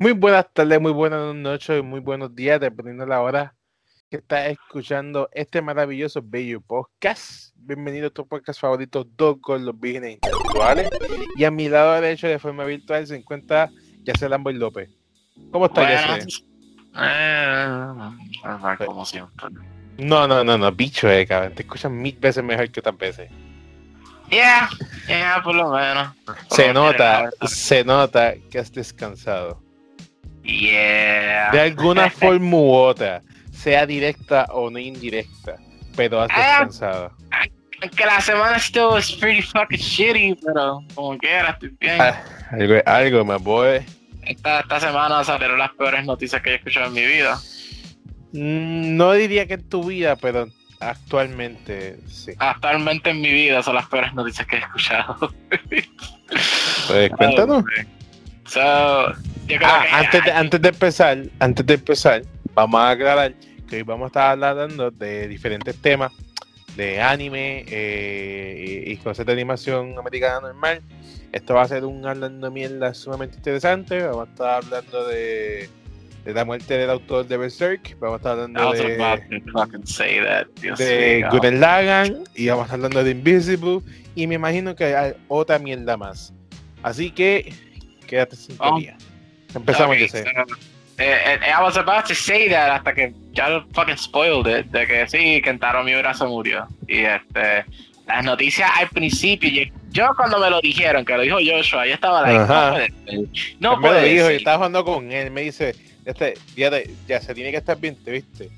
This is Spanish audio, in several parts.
Muy buenas tardes, muy buenas noches y muy buenos días, dependiendo de la hora que estás escuchando este maravilloso bello podcast. Bienvenido a tu podcast favorito, Dos con los Vírgenes Intelectuales. Y a mi lado derecho, de forma virtual, se encuentra Yacel Amboy López. ¿Cómo estás, Yacel? Eh, como siempre. No, no, no, no, bicho, eh, cabrón. Te escuchan mil veces mejor que otras veces. Yeah, yeah, por lo menos. se nota, se nota que has descansado. Yeah. De alguna forma u otra, sea directa o no indirecta, pero has ah, descansado. Que la semana still was pretty fucking shitty, pero como quiera, estoy bien. Ah, algo, algo, me voy. Esta, esta semana salieron las peores noticias que he escuchado en mi vida. Mm, no diría que en tu vida, pero actualmente sí. Actualmente en mi vida son las peores noticias que he escuchado. pues cuéntanos. So, ah, antes, de, antes de empezar, antes de empezar, vamos a aclarar que hoy vamos a estar hablando de diferentes temas de anime eh, y, cosas de animación americana normal. Esto va a ser un hablando mierda sumamente interesante. Vamos a estar hablando de, de la muerte del autor de Berserk. Vamos a estar hablando de, de Gurren Lagan y vamos a estar hablando de Invisible. Y me imagino que hay otra mierda más. Así que quédate sin oh. Empezamos, okay, so, eh, eh, I was about to say that hasta que ya lo fucking spoiled it, de que sí, Kentaro Miura se murió. Y este, las noticias al principio, yo cuando me lo dijeron, que lo dijo Joshua, yo estaba like, no puede. No puede me dijo, yo estaba jugando con él, me dice, este, ya, ya se tiene que estar bien, ¿te viste?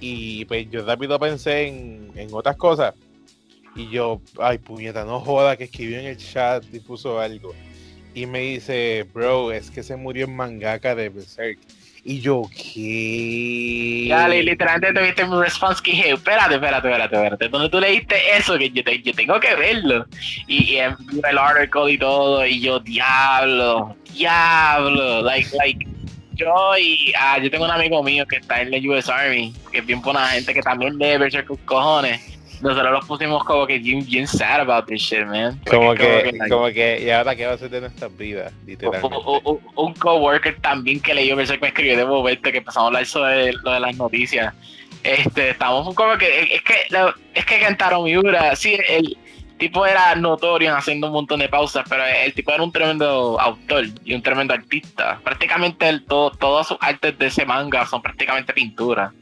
Y pues yo rápido pensé en, en otras cosas. Y yo, ay puñeta, no joda que escribió en el chat y puso algo y me dice, bro, es que se murió en mangaka de Berserk. Y yo, ¿qué? Ya, literalmente tuviste mi response que dije, espérate, espérate, espérate, espérate. Donde tú leíste eso, que yo, yo tengo que verlo. Y, y el article y todo, y yo, diablo, diablo. Like, like, yo y ah, yo tengo un amigo mío que está en la US Army, que es bien buena gente que también lee Berserk con cojones nosotros los pusimos como que bien, bien sad about this shit, man. Como que, como que, y ahora qué va a ser de nuestras vidas, literalmente. un coworker también que leyó, me escribió de momento que empezamos a hablar sobre lo de las noticias. Este, estamos como que, es que, es que Kentaro Miura, sí, el tipo era notorio haciendo un montón de pausas, pero el tipo era un tremendo autor y un tremendo artista. Prácticamente el, todo, todas sus artes de ese manga son prácticamente pintura.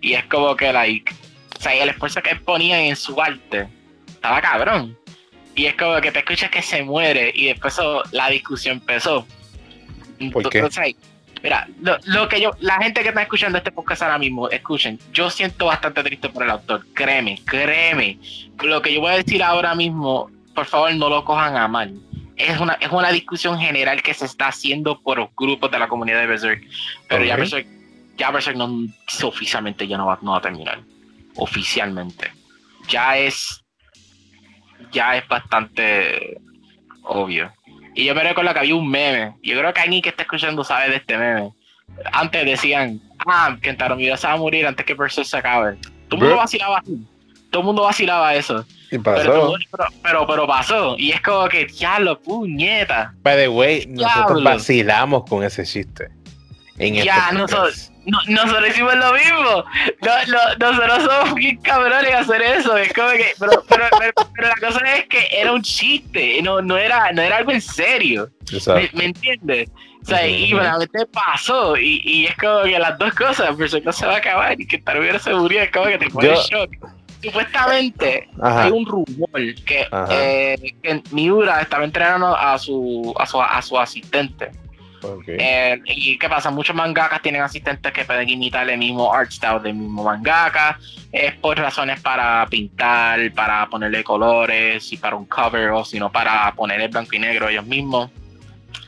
Y es como que, like, o sea, el esfuerzo que él ponía en su arte estaba cabrón. Y es como que te escuchas que se muere y después la discusión empezó. ¿Por qué? mira, lo, que yo, la gente que está escuchando este podcast ahora mismo, escuchen, yo siento bastante triste por el autor, créeme, créeme. Lo que yo voy a decir ahora mismo, por favor no lo cojan a mal. Es una, es una discusión general que se está haciendo por los grupos de la comunidad de Berserk. Pero ya Berserk, ya Berserk no, oficialmente ya no va, no va a terminar oficialmente. Ya es, ya es bastante obvio. Y yo me recuerdo que había un meme. Yo creo que alguien que está escuchando sabe de este meme. Antes decían, ah, que Miura se va a morir antes que Versus se acabe. Todo el mundo vacilaba Todo el mundo vacilaba eso. Y pasó. Pero, pero, pasó. Y es como que, ya lo puñeta. By the way, nosotros vacilamos con ese chiste. En ya, este nosotros, no, nosotros hicimos lo mismo. No, nosotros somos bien cabrones a hacer eso. Es como que, pero, pero, pero, la cosa es que era un chiste, no, no, era, no era algo en serio. ¿Me, entiendes? O sea, y realmente pasó. Y, y, es como que las dos cosas, pero no se va a acabar y que tal se murió, es como que te pone shock. Supuestamente hay un rumor que, eh, que Miura estaba entrenando a su, a su, a su asistente eh, ¿Y qué pasa? Muchos mangakas tienen asistentes que pueden imitar el mismo art style del mismo mangaka. Es por razones para pintar, para ponerle colores y para un cover o sino para ponerle blanco y negro ellos mismos.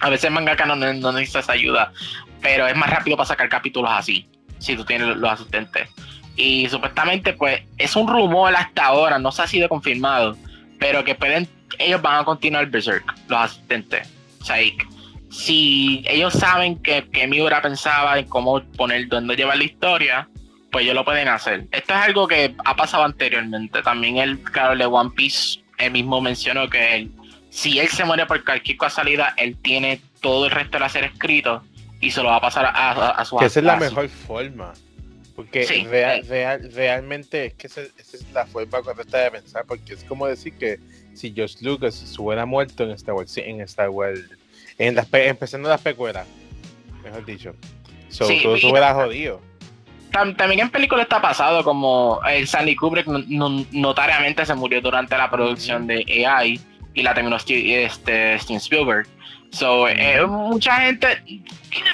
A veces mangaka no, no necesitas ayuda, pero es más rápido para sacar capítulos así, si tú tienes los asistentes. Y supuestamente, pues, es un rumor hasta ahora, no se ha sido confirmado, pero que pueden, ellos van a continuar Berserk, los asistentes. Sea, si ellos saben que, que Miura pensaba en cómo poner, dónde llevar la historia, pues ellos lo pueden hacer. Esto es algo que ha pasado anteriormente. También el creador de One Piece, él mismo mencionó que él, si él se muere por cualquier salida, él tiene todo el resto de la serie escrito y se lo va a pasar a, a, su Que esa es la mejor forma. Porque realmente es que esa, es la forma correcta de pensar, porque es como decir que si George Lucas se hubiera muerto en Star Wars, en Star Wars, en las, empezando las pecueras, mejor dicho, so, todo se hubiera jodido. También en películas está pasado, como el Stanley Kubrick notariamente se murió durante la producción de AI y la terminó este, Steven Spielberg. So, eh, mucha gente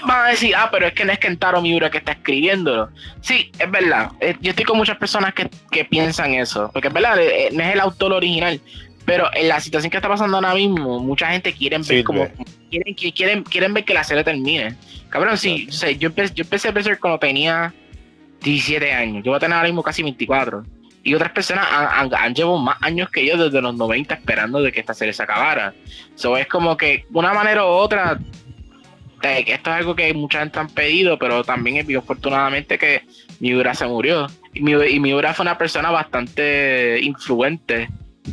va a decir, ah, pero es que no es Kentaro Miura que está escribiéndolo. Sí, es verdad. Eh, yo estoy con muchas personas que, que piensan eso, porque es verdad, eh, no es el autor original, pero en la situación que está pasando ahora mismo, mucha gente quiere ver como quieren, quieren, quieren ver que la serie termine. Cabrón, sí, yo, empecé, yo empecé a pensar cuando tenía 17 años. Yo voy a tener ahora mismo casi 24 y otras personas han, han, llevado más años que yo desde los 90 esperando de que esta serie se acabara. Eso es como que, una manera u otra, esto es algo que mucha gente han pedido, pero también es afortunadamente que Miura se murió. Y, Miura fue una persona bastante influente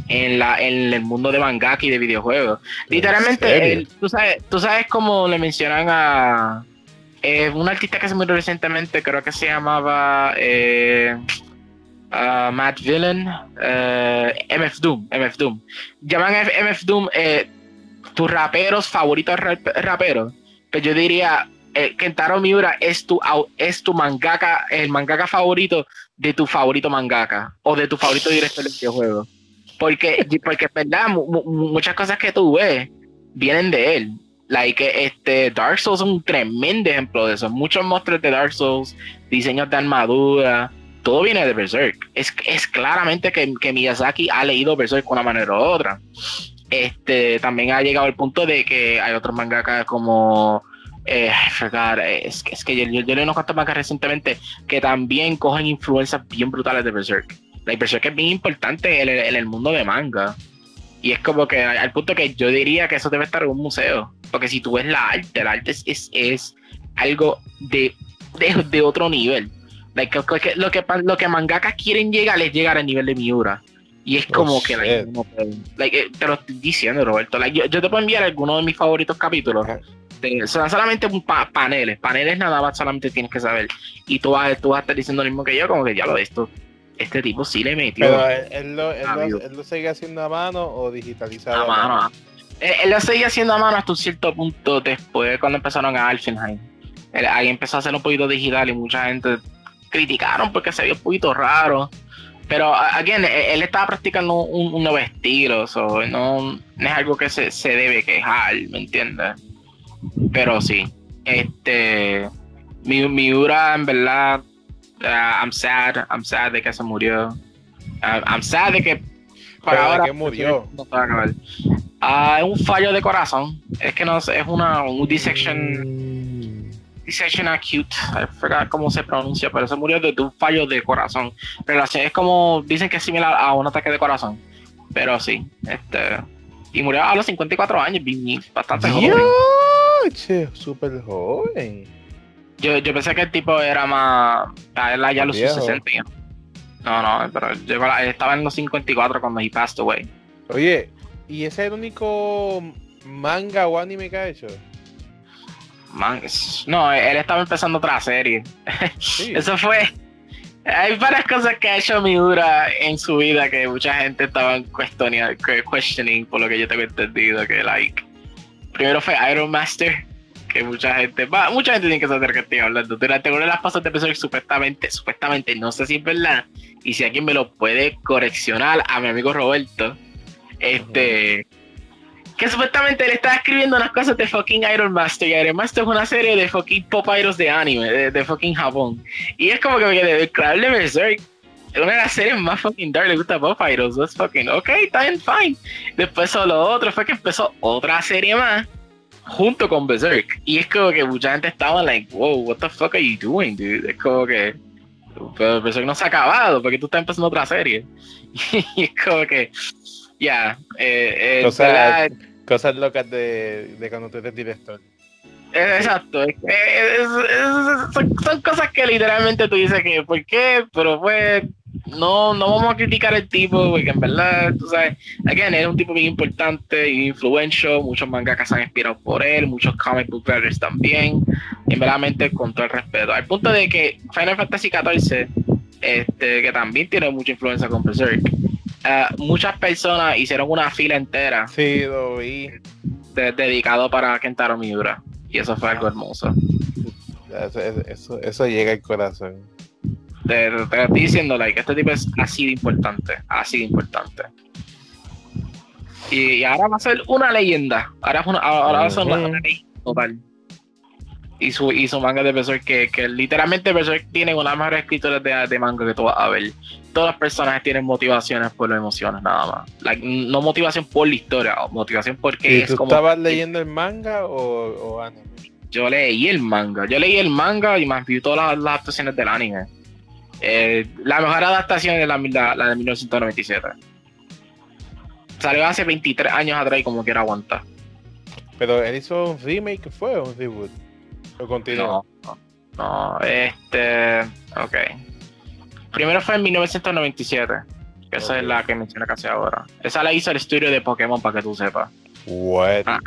en, la, en el mundo de mangaka y de videojuegos. Literalmente, tú, sabes, tú sabes cómo le mencionan a eh, un artista que se murió recientemente, creo que se llamaba... Eh, uh, Matt Villain, uh, MF Doom, MF Doom. Llaman MF Doom eh, tus raperos favoritos raperos. Pues yo diría, eh, Kentaro Miura es tu, es tu mangaka, el mangaka favorito de tu favorito mangaka o de tu favorito director de videojuego. Porque, porque es verdad, muchas cosas que tú ves vienen de él. Like, este, Dark Souls es un tremendo ejemplo de eso. Muchos monstruos de Dark Souls, diseños de armadura, todo viene de Berserk. Es, es claramente que, que, Miyazaki ha leído Berserk de una manera u otra. Este, también ha llegado el punto de que hay otros mangakas como eh, es, es, que yo, yo, leí unos cuantos mangas recientemente que también cogen influencias bien brutales de Berserk. La Berserk es bien importante en el, mundo de manga. Y es como que al punto que yo diría que eso debe estar en un museo. Porque si tú ves la arte, el arte es, es, algo de, de, de otro nivel lo, que, lo que mangakas quieren llegar es llegar al nivel de Miura. Y es como oh, que eh, te lo estoy diciendo, Roberto. yo, te puedo enviar algunos de mis favoritos capítulos. son solamente paneles. Paneles nada más solamente tienes que saber. Y tú vas, tú vas a estar diciendo lo mismo que yo, como que ya lo de esto. Este tipo sí le metió. Pero él, lo, él, lo, sigue haciendo a mano o digitalizado. A mano. Él, lo sigue haciendo a mano hasta un cierto punto después cuando empezaron a Alfenheim. ahí empezó a hacer un poquito digital y mucha gente criticaron porque se vio un poquito raro. Pero, again, él estaba practicando un, nuevo estilo, so, no, es algo que se, debe quejar, ¿me entiendes? Pero sí, este, mi, Miura, en verdad, uh, I'm sad, I'm sad de que se murió. Uh, I'm sad de que para ahora. que murió? Uh, un fallo de corazón. Es que no sé, es una un dissection dissection acute, I forgot cómo se pronuncia, pero se murió de un fallo de corazón. Pero es como, dicen que es similar a un ataque de corazón. Pero sí, este. Y murió a los 54 años, bastante joven. Che, súper joven. Yo, yo pensé que el tipo era más. A él ya los 60. No, no, pero yo estaba en los 54 cuando he passed away. Oye, ¿y ese es el único manga o anime que ha hecho? no, él estaba empezando otra serie. Eso fue. Hay varias cosas que ha hecho Miura en su vida que mucha gente estaba questioning, por lo que yo tengo entendido. Que, like, primero fue Iron Master, que mucha gente, mucha gente tiene que saber que estoy hablando. Durante una de las pasos de episodio, supuestamente, supuestamente, no sé si es verdad, y si alguien me lo puede correccionar a mi amigo Roberto, este que supuestamente él estaba escribiendo unas cosas de fucking Iron Master y Iron Master es una serie de fucking pop idols de anime, de, fucking Japón. Y es como que me quedé, claro, Berserk una de las series más fucking dark, le gusta Pop Idols, that's fucking, ok, está fine. Después lo otro fue que empezó otra serie más junto con Berserk. Y es como que mucha gente estaba like, wow, what the fuck are you doing, dude? Es como que, pero Berserk no se ha acabado, porque tú estás empezando otra serie. y es como que, ya, eh, eh, Cosas locas de, de cuando tú eres director. Exacto, son, cosas que literalmente tú dices que, ¿por qué? Pero pues, no, no vamos a criticar el tipo, porque en verdad, tú sabes, again, es un tipo bien importante y influential, muchos mangakas se han inspirado por él, muchos comic book writers también, y verdaderamente con todo el respeto. Al punto de que Final Fantasy XIV, este, que también tiene mucha influencia con Berserk, uh, muchas personas hicieron una fila entera. Sí, lo vi. De, dedicado para Kentaro Miura, y eso fue algo hermoso. Eso, eso, eso llega al corazón. Te, te, estoy diciendo, like, este tipo es así de importante, así de importante. Y, ahora va a ser una leyenda. Ahora, una, ahora va a ser una, leyenda total. Y su, y su manga de Berserk, que, que literalmente Berserk tiene una de las mejores escrituras de, de, manga que tú vas a ver. Todas las personajes tienen motivaciones por las emociones, nada más. Like, no motivación por la historia, motivación porque ¿Y tú estabas leyendo el manga o, o, anime? Yo leí el manga. Yo leí el manga y me vi todas las, las actuaciones del anime. Eh, la mejor adaptación es la, la, de 1997. Salió hace 23 años atrás y como quiera aguantar. Pero él hizo un remake, ¿fue un reboot? ¿O continuó? No, no, este. Ok. Primero fue en 1997. Que esa es la que menciona casi ahora. Esa la hizo el estudio de Pokémon para que tú sepas. What? Ah,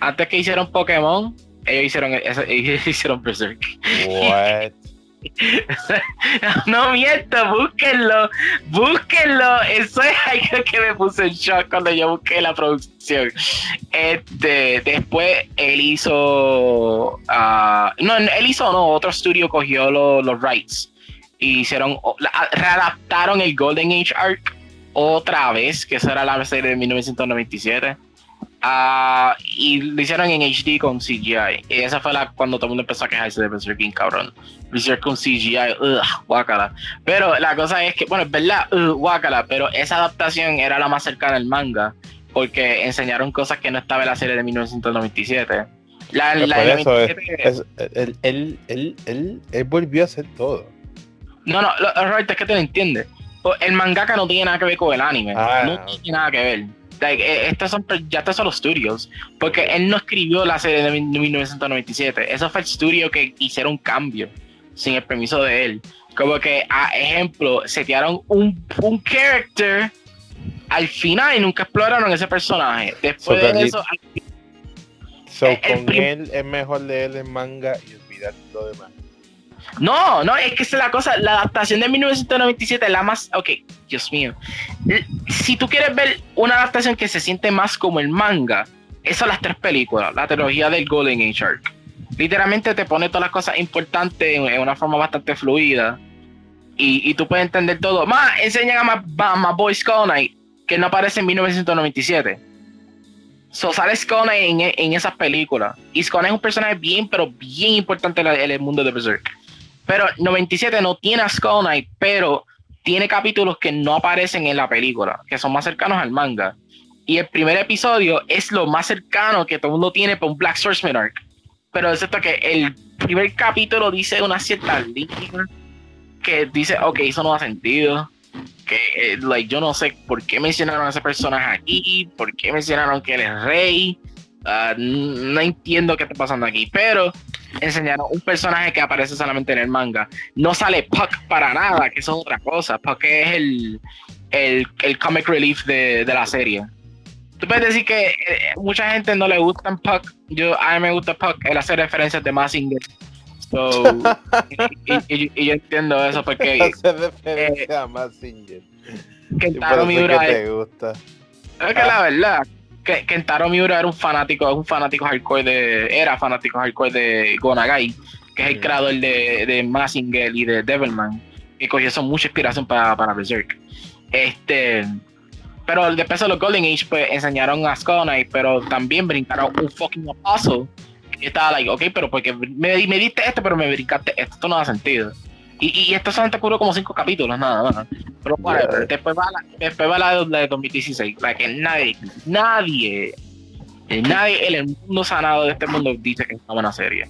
antes que hicieron Pokémon, ellos hicieron, ellos hicieron Berserk. What? no miento, búsquenlo, búsquenlo. Eso es algo que me puso en shock cuando yo busqué la producción. Este, después él hizo, uh, no, él hizo no, otro estudio cogió los rights y hicieron, readaptaron el Golden Age Arc otra vez, que esa era la serie de 1997 Ah, y lo hicieron en HD con CGI. Y esa fue la cuando todo el mundo empezó a quejarse de Berserk bien cabrón. Berserk con CGI, ugh, guácala. Pero la cosa es que, bueno, es verdad, ugh, guácala, pero esa adaptación era la más cercana al manga. Porque enseñaron cosas que no estaba en la serie de 1997. La, la eso es, él, él, él, él, volvió a hacer todo. No, no, lo, es que te lo entiendes. El mangaka no tiene nada que ver con el anime. Ah. no tiene nada que ver. Eh, estos son, ya estos son los estudios, porque él no escribió la serie de 1997, eso fue el estudio que hicieron cambio sin el permiso de él. Como que, a ejemplo, setearon un, un character al final y nunca exploraron ese personaje. Después de eso. So, con él es mejor leer el manga y olvidar lo demás. No, no, es que es la cosa, la adaptación de 1997 es la más, ok, Dios mío. Si tú quieres ver una adaptación que se siente más como el manga, esas son las tres películas, la trilogía del Golden Age Arc. Literalmente te pone todas las cosas importantes en, una forma bastante fluida y, tú puedes entender todo. Más, enseñan a más, Boy Skull que no aparece en 1997. So sale Skull Knight en, esas películas. Y Knight es un personaje bien, pero bien importante en el mundo de Berserk. Pero 97 no tiene a Skull Knight, pero tiene capítulos que no aparecen en la película, que son más cercanos al manga. Y el primer episodio es lo más cercano que todo el mundo tiene para un Black Swordsman arc. Pero es cierto que el primer capítulo dice una cierta línea que dice, ok, eso no ha sentido. Que eh, like, yo no sé por qué mencionaron a ese personaje aquí, por qué mencionaron que él es rey. Ah, no entiendo qué está pasando aquí, pero enseñaron un personaje que aparece solamente en el manga. No sale Puck para nada, que eso es otra cosa. Puck es el, el, comic relief de, la serie. Tú puedes decir que eh, mucha gente no le gusta Puck. Yo, a mí me gusta Puck. Él hace referencias de Massinger. So, y, yo entiendo eso porque. Hace referencia eh, a Massinger. Kentaro Miura. Que te gusta. Es que la verdad, que Kentaro Miura era un fanático, un fanático hardcore de, era fanático hardcore de Gonagai, que es el creador de, de Massinger y de Devilman, y cogió eso mucha inspiración para, para Berserk. Este, pero después de los Golden Age, pues enseñaron a Skull pero también brincaron un fucking apostle. Y estaba like, ok, pero porque me, me diste esto, pero me brincaste esto, esto no da sentido. Y, y esto solamente cubrió como cinco capítulos, nada más. Pero después va, la, después va la, de 2016. La que nadie, nadie, nadie en el mundo sanado de este mundo dice que es una buena serie.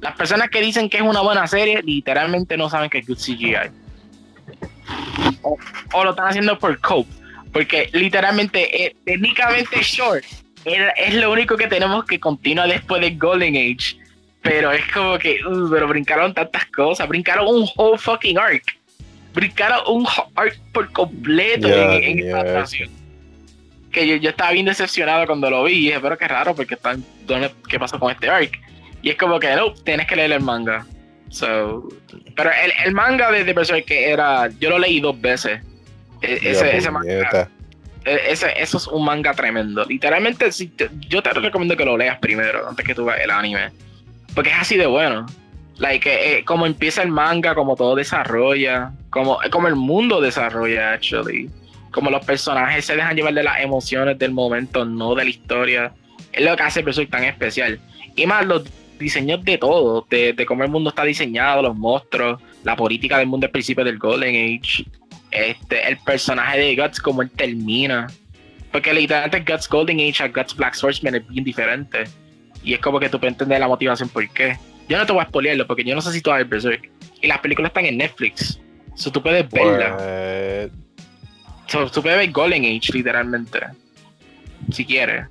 Las personas que dicen que es una buena serie, literalmente no saben que es good CGI. O, o lo están haciendo por cope. Porque literalmente, eh, técnicamente short, es lo único que tenemos que continuar después de Golden Age pero es como que, uh, pero brincaron tantas cosas, brincaron un whole fucking arc. Brincaron un arc por completo en, en esta adaptación. Que yo, yo, estaba bien decepcionado cuando lo vi y dije, pero qué raro porque están, ¿qué pasó con este arc? Y es como que, no, tienes que leer el manga. So, pero el, el manga de, de que era, yo lo leí dos veces. E, ese, ese manga, e, ese, eso es un manga tremendo. Literalmente, si yo te recomiendo que lo leas primero, antes que tú veas el anime. Porque es así de bueno. Like, eh, eh, como empieza el manga, como todo desarrolla, como, como el mundo desarrolla, actually. Como los personajes se dejan llevar de las emociones del momento, no de la historia. Es lo que hace el personaje tan especial. Y más los diseños de todo, de, de, cómo el mundo está diseñado, los monstruos, la política del mundo al principio del Golden Age, este, el personaje de Guts, cómo él termina. Porque literalmente Guts Golden Age a Guts Black Swordsman es bien diferente. Y es como que tú puedes entender la motivación por qué. Yo no te voy a spoilearlo porque yo no sé si tú vas a ver Berserk. Y las películas están en Netflix. So tú puedes verla. So, tú puedes ver Golden Age, literalmente. Si quieres.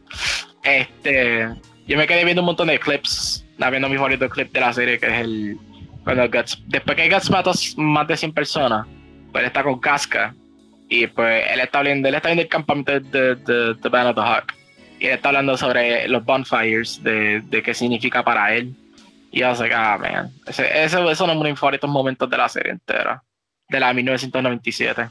Este. Yo me quedé viendo un montón de clips. Viendo mi favorito clip de la serie, que es el. Cuando Guts. Después que Guts mató más de 100 personas, pues él está con Casca. Y pues él está hablando, él está viendo el campamento de, de, de, de Band of the Hawk. Y él está hablando sobre los bonfires, de, de qué significa para él y yo sé ah, man. Ese, no es uno de mis favoritos momentos de la serie entera. De la 1997.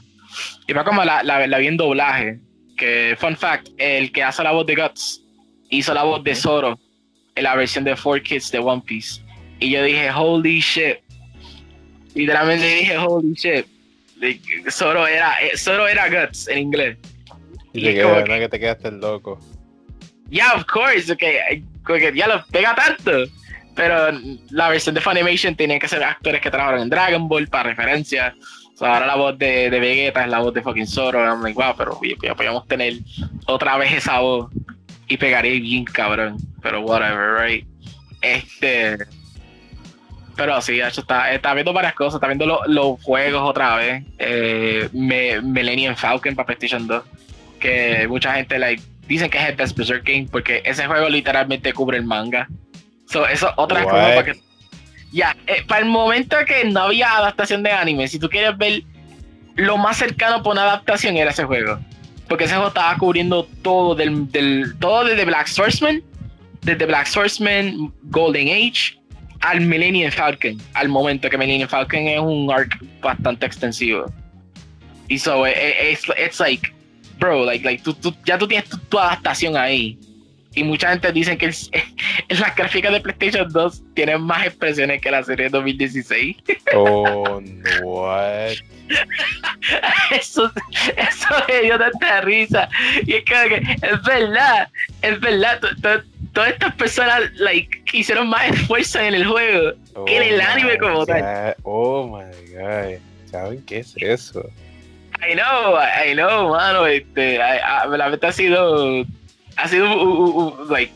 Y va como la, la, la vi en doblaje. Que, fun fact, el que hace la voz de Guts hizo la voz de Zoro en la versión de Four Kids de One Piece. Y yo dije, holy shit. Literalmente dije, holy shit. Zoro era, eh, Zoro era Guts en inglés. Y, te que, que, te quedaste loco. Yeah, of course. Okay. ya lo pega tanto. Pero la versión de Funimation tienen que ser actores que trabajaron en Dragon Ball para referencia. ahora la voz de, de, Vegeta es la voz de fucking Zoro. I'm like, wow, pero podíamos tener otra vez esa voz y pegaría bien cabrón. Pero whatever, right? Este. Pero sí, está, está viendo varias cosas. Está viendo los juegos otra vez. Eh, Millennium Falcon para PlayStation 2. Que mucha gente like, dicen que es el Best Berserk Game porque ese juego literalmente cubre el manga. So, eso otra cosa para que. Ya, eh, para el momento que no había adaptación de anime, si tú quieres ver lo más cercano por una adaptación era ese juego. Porque ese juego estaba cubriendo todo del, del todo desde Black Swordsman, desde Black Swordsman, Golden Age, al Millennium Falcon, al momento que Millennium Falcon es un arc bastante extensivo. Y so, es eh, eh, it's, like, bro, like, like tú, ya tú tienes tu adaptación ahí y mucha gente dice que el, las gráficas de PlayStation 2 tienen más expresiones que la serie de 2016. Oh, what? eso, eso me dio tanta risa. Y es que, es verdad, es verdad. Todas estas personas like, hicieron más esfuerzo en el juego que en el oh anime como tal. Oh my god. ¿Saben qué es eso? I know, I know, mano. Este, la verdad ha sido ha sido un, like,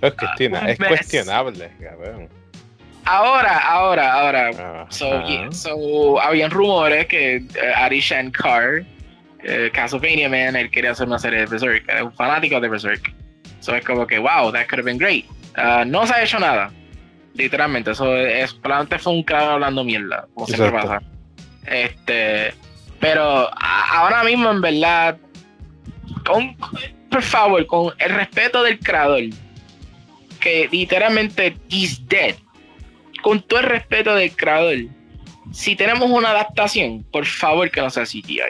es, cuestionable, es cuestionable, cabrón. Ahora, ahora, ahora. So, so, habían rumores que uh, Ari Shankar, uh, Castlevania Man, él quería hacer una serie de Berserk. Era un fanático de Berserk. So es como que, wow, that could have been great. Uh, no se ha hecho nada. Literalmente. Eso es, probablemente fue un claro hablando mierda, como siempre pasa. Este. Pero ahora mismo, en verdad, con, por favor, con el respeto del creador, que literalmente is dead, con todo el respeto del creador, si tenemos una adaptación, por favor que no sea CGI.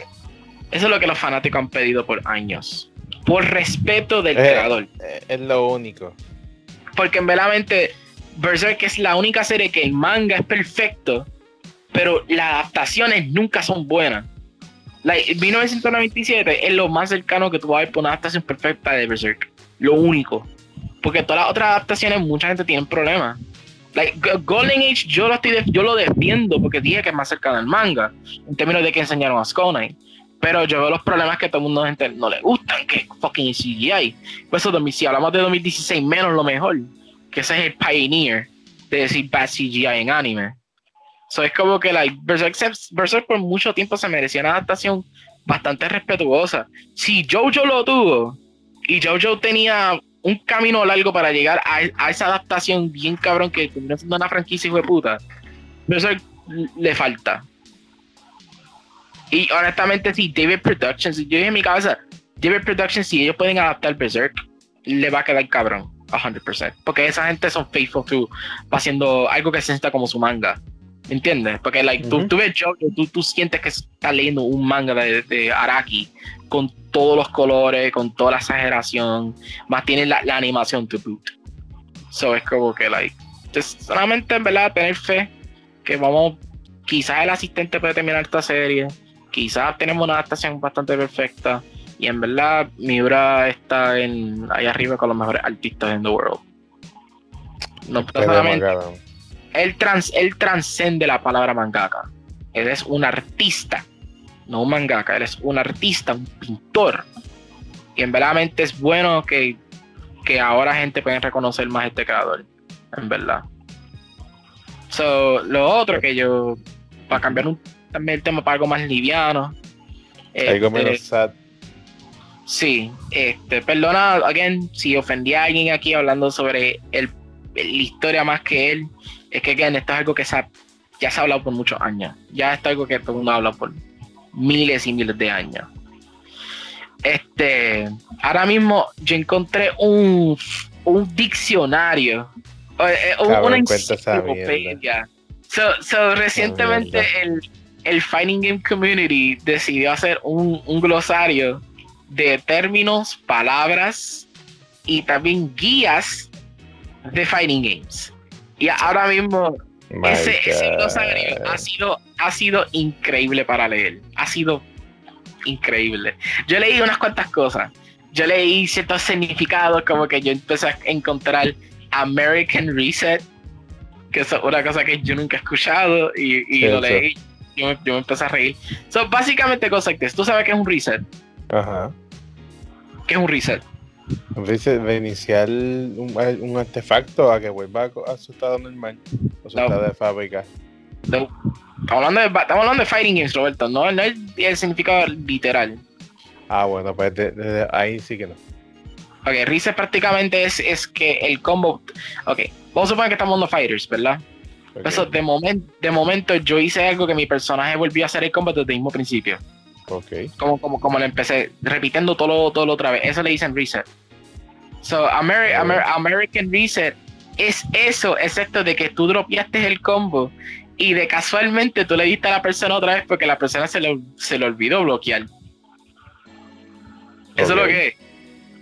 Eso es lo que los fanáticos han pedido por años. Por respeto del creador. Eh, es lo único. Porque en verdaderamente Berserk es la única serie que el manga es perfecto, pero las adaptaciones nunca son buenas. Like, 1997 es lo más cercano que tú vas a ver por una adaptación perfecta de Berserk. Lo único. Porque todas las otras adaptaciones, mucha gente tiene problemas. Like, Golden Age yo lo, estoy yo lo defiendo porque dije que es más cercano al manga, en términos de que enseñaron a Knight. Pero yo veo los problemas que todo el mundo gente no le gustan, que fucking CGI. Por eso, si hablamos de 2016, menos lo mejor. Que ese es el pioneer de decir bad CGI en anime. So es como que like, Berserk, por mucho tiempo se merecía una adaptación bastante respetuosa. Si Jojo lo tuvo y Jojo tenía un camino largo para llegar a, esa adaptación bien cabrón que terminó siendo una franquicia hijo de puta, Berserk le falta. Y honestamente, si David Productions, yo dije en mi cabeza, David Productions, si ellos pueden adaptar Berserk, le va a quedar cabrón, 100%. Porque esa gente son faithful to, haciendo algo que se sienta como su manga. ¿Me entiendes? Porque like, tú, ves tú, tú, sientes que estás leyendo un manga de, Araki con todos los colores, con toda la exageración, más tiene la, animación to boot. So es como que, like, solamente en verdad tener fe que vamos, quizás el asistente puede terminar esta serie, quizás tenemos una adaptación bastante perfecta y en verdad Miura está en ahí arriba con los mejores artistas en the world. No solamente él, trans, él transcende la palabra mangaka. Él es un artista, no un mangaka, él es un artista, un pintor. Y en verdad es bueno que, que ahora gente pueda reconocer más este creador, en verdad. So, lo otro que yo, para cambiar un, también el tema para algo más liviano. Algo menos este, sad. Sí, este, perdona, again, si ofendí a alguien aquí hablando sobre el, la historia más que él es que again, esto es algo que ya se ha hablado por muchos años. Ya esto es algo que todo el mundo ha hablado por miles y miles de años. Este, ahora mismo yo encontré un, un diccionario, eh, una enciclopedia. So, so, recientemente el, el, Fighting Game Community decidió hacer un, un glosario de términos, palabras y también guías de Fighting Games. Y ahora mismo ese, ese ha sido, ha sido increíble para leer. Ha sido increíble. Yo leí unas cuantas cosas. Yo leí ciertos significados, como que yo empecé a encontrar American Reset, que es una cosa que yo nunca he escuchado y, lo leí. Yo me, yo me, empecé a reír. So, básicamente, cosas que tú sabes que es un reset. Ajá. ¿Qué es un reset? Dice de iniciar un, artefacto a que vuelva a su estado normal o su estado de fábrica. Estamos, hablando de, estamos hablando de fighting games, Roberto, no, no es el significado literal. Ah, bueno, pues desde ahí sí que no. Ok, reset prácticamente es, es que el combo. Ok, vamos a suponer que estamos en fighters, ¿verdad? Eso, de, momento de momento yo hice algo que mi personaje volvió a hacer el combo desde el mismo principio. Okay. Como, como, como le empecé, repitiendo todo, todo otra vez. Eso le dicen reset. So, American Reset es eso, excepto de que tú dropeaste el combo y de casualmente tú le diste a la persona otra vez porque la persona se le, se le olvidó bloquear. Eso es lo que es.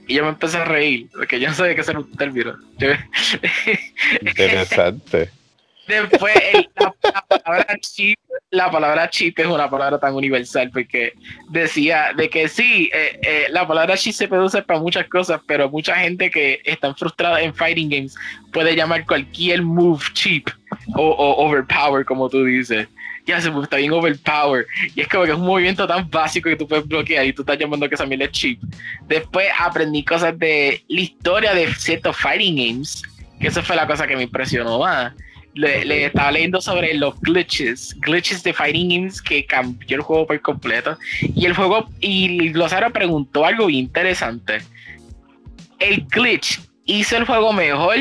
Y yo me empecé a reír, porque yo no sabía qué hacer un término. Interesante. Después, la, palabra chip, la palabra chip es una palabra tan universal porque decía de que sí, eh, eh, la palabra chip se puede usar para muchas cosas, pero mucha gente que está frustrada en fighting games puede llamar cualquier move cheap o, overpower, como tú dices. Ya se está bien overpower. Y es como que es un movimiento tan básico que tú puedes bloquear y tú estás llamando que esa es cheap. Después aprendí cosas de la historia de ciertos fighting games, que eso fue la cosa que me impresionó más le, estaba leyendo sobre los glitches, glitches de Fighting Games que cambió el juego por completo. Y el juego, y Glosario preguntó algo interesante. ¿El glitch hizo el juego mejor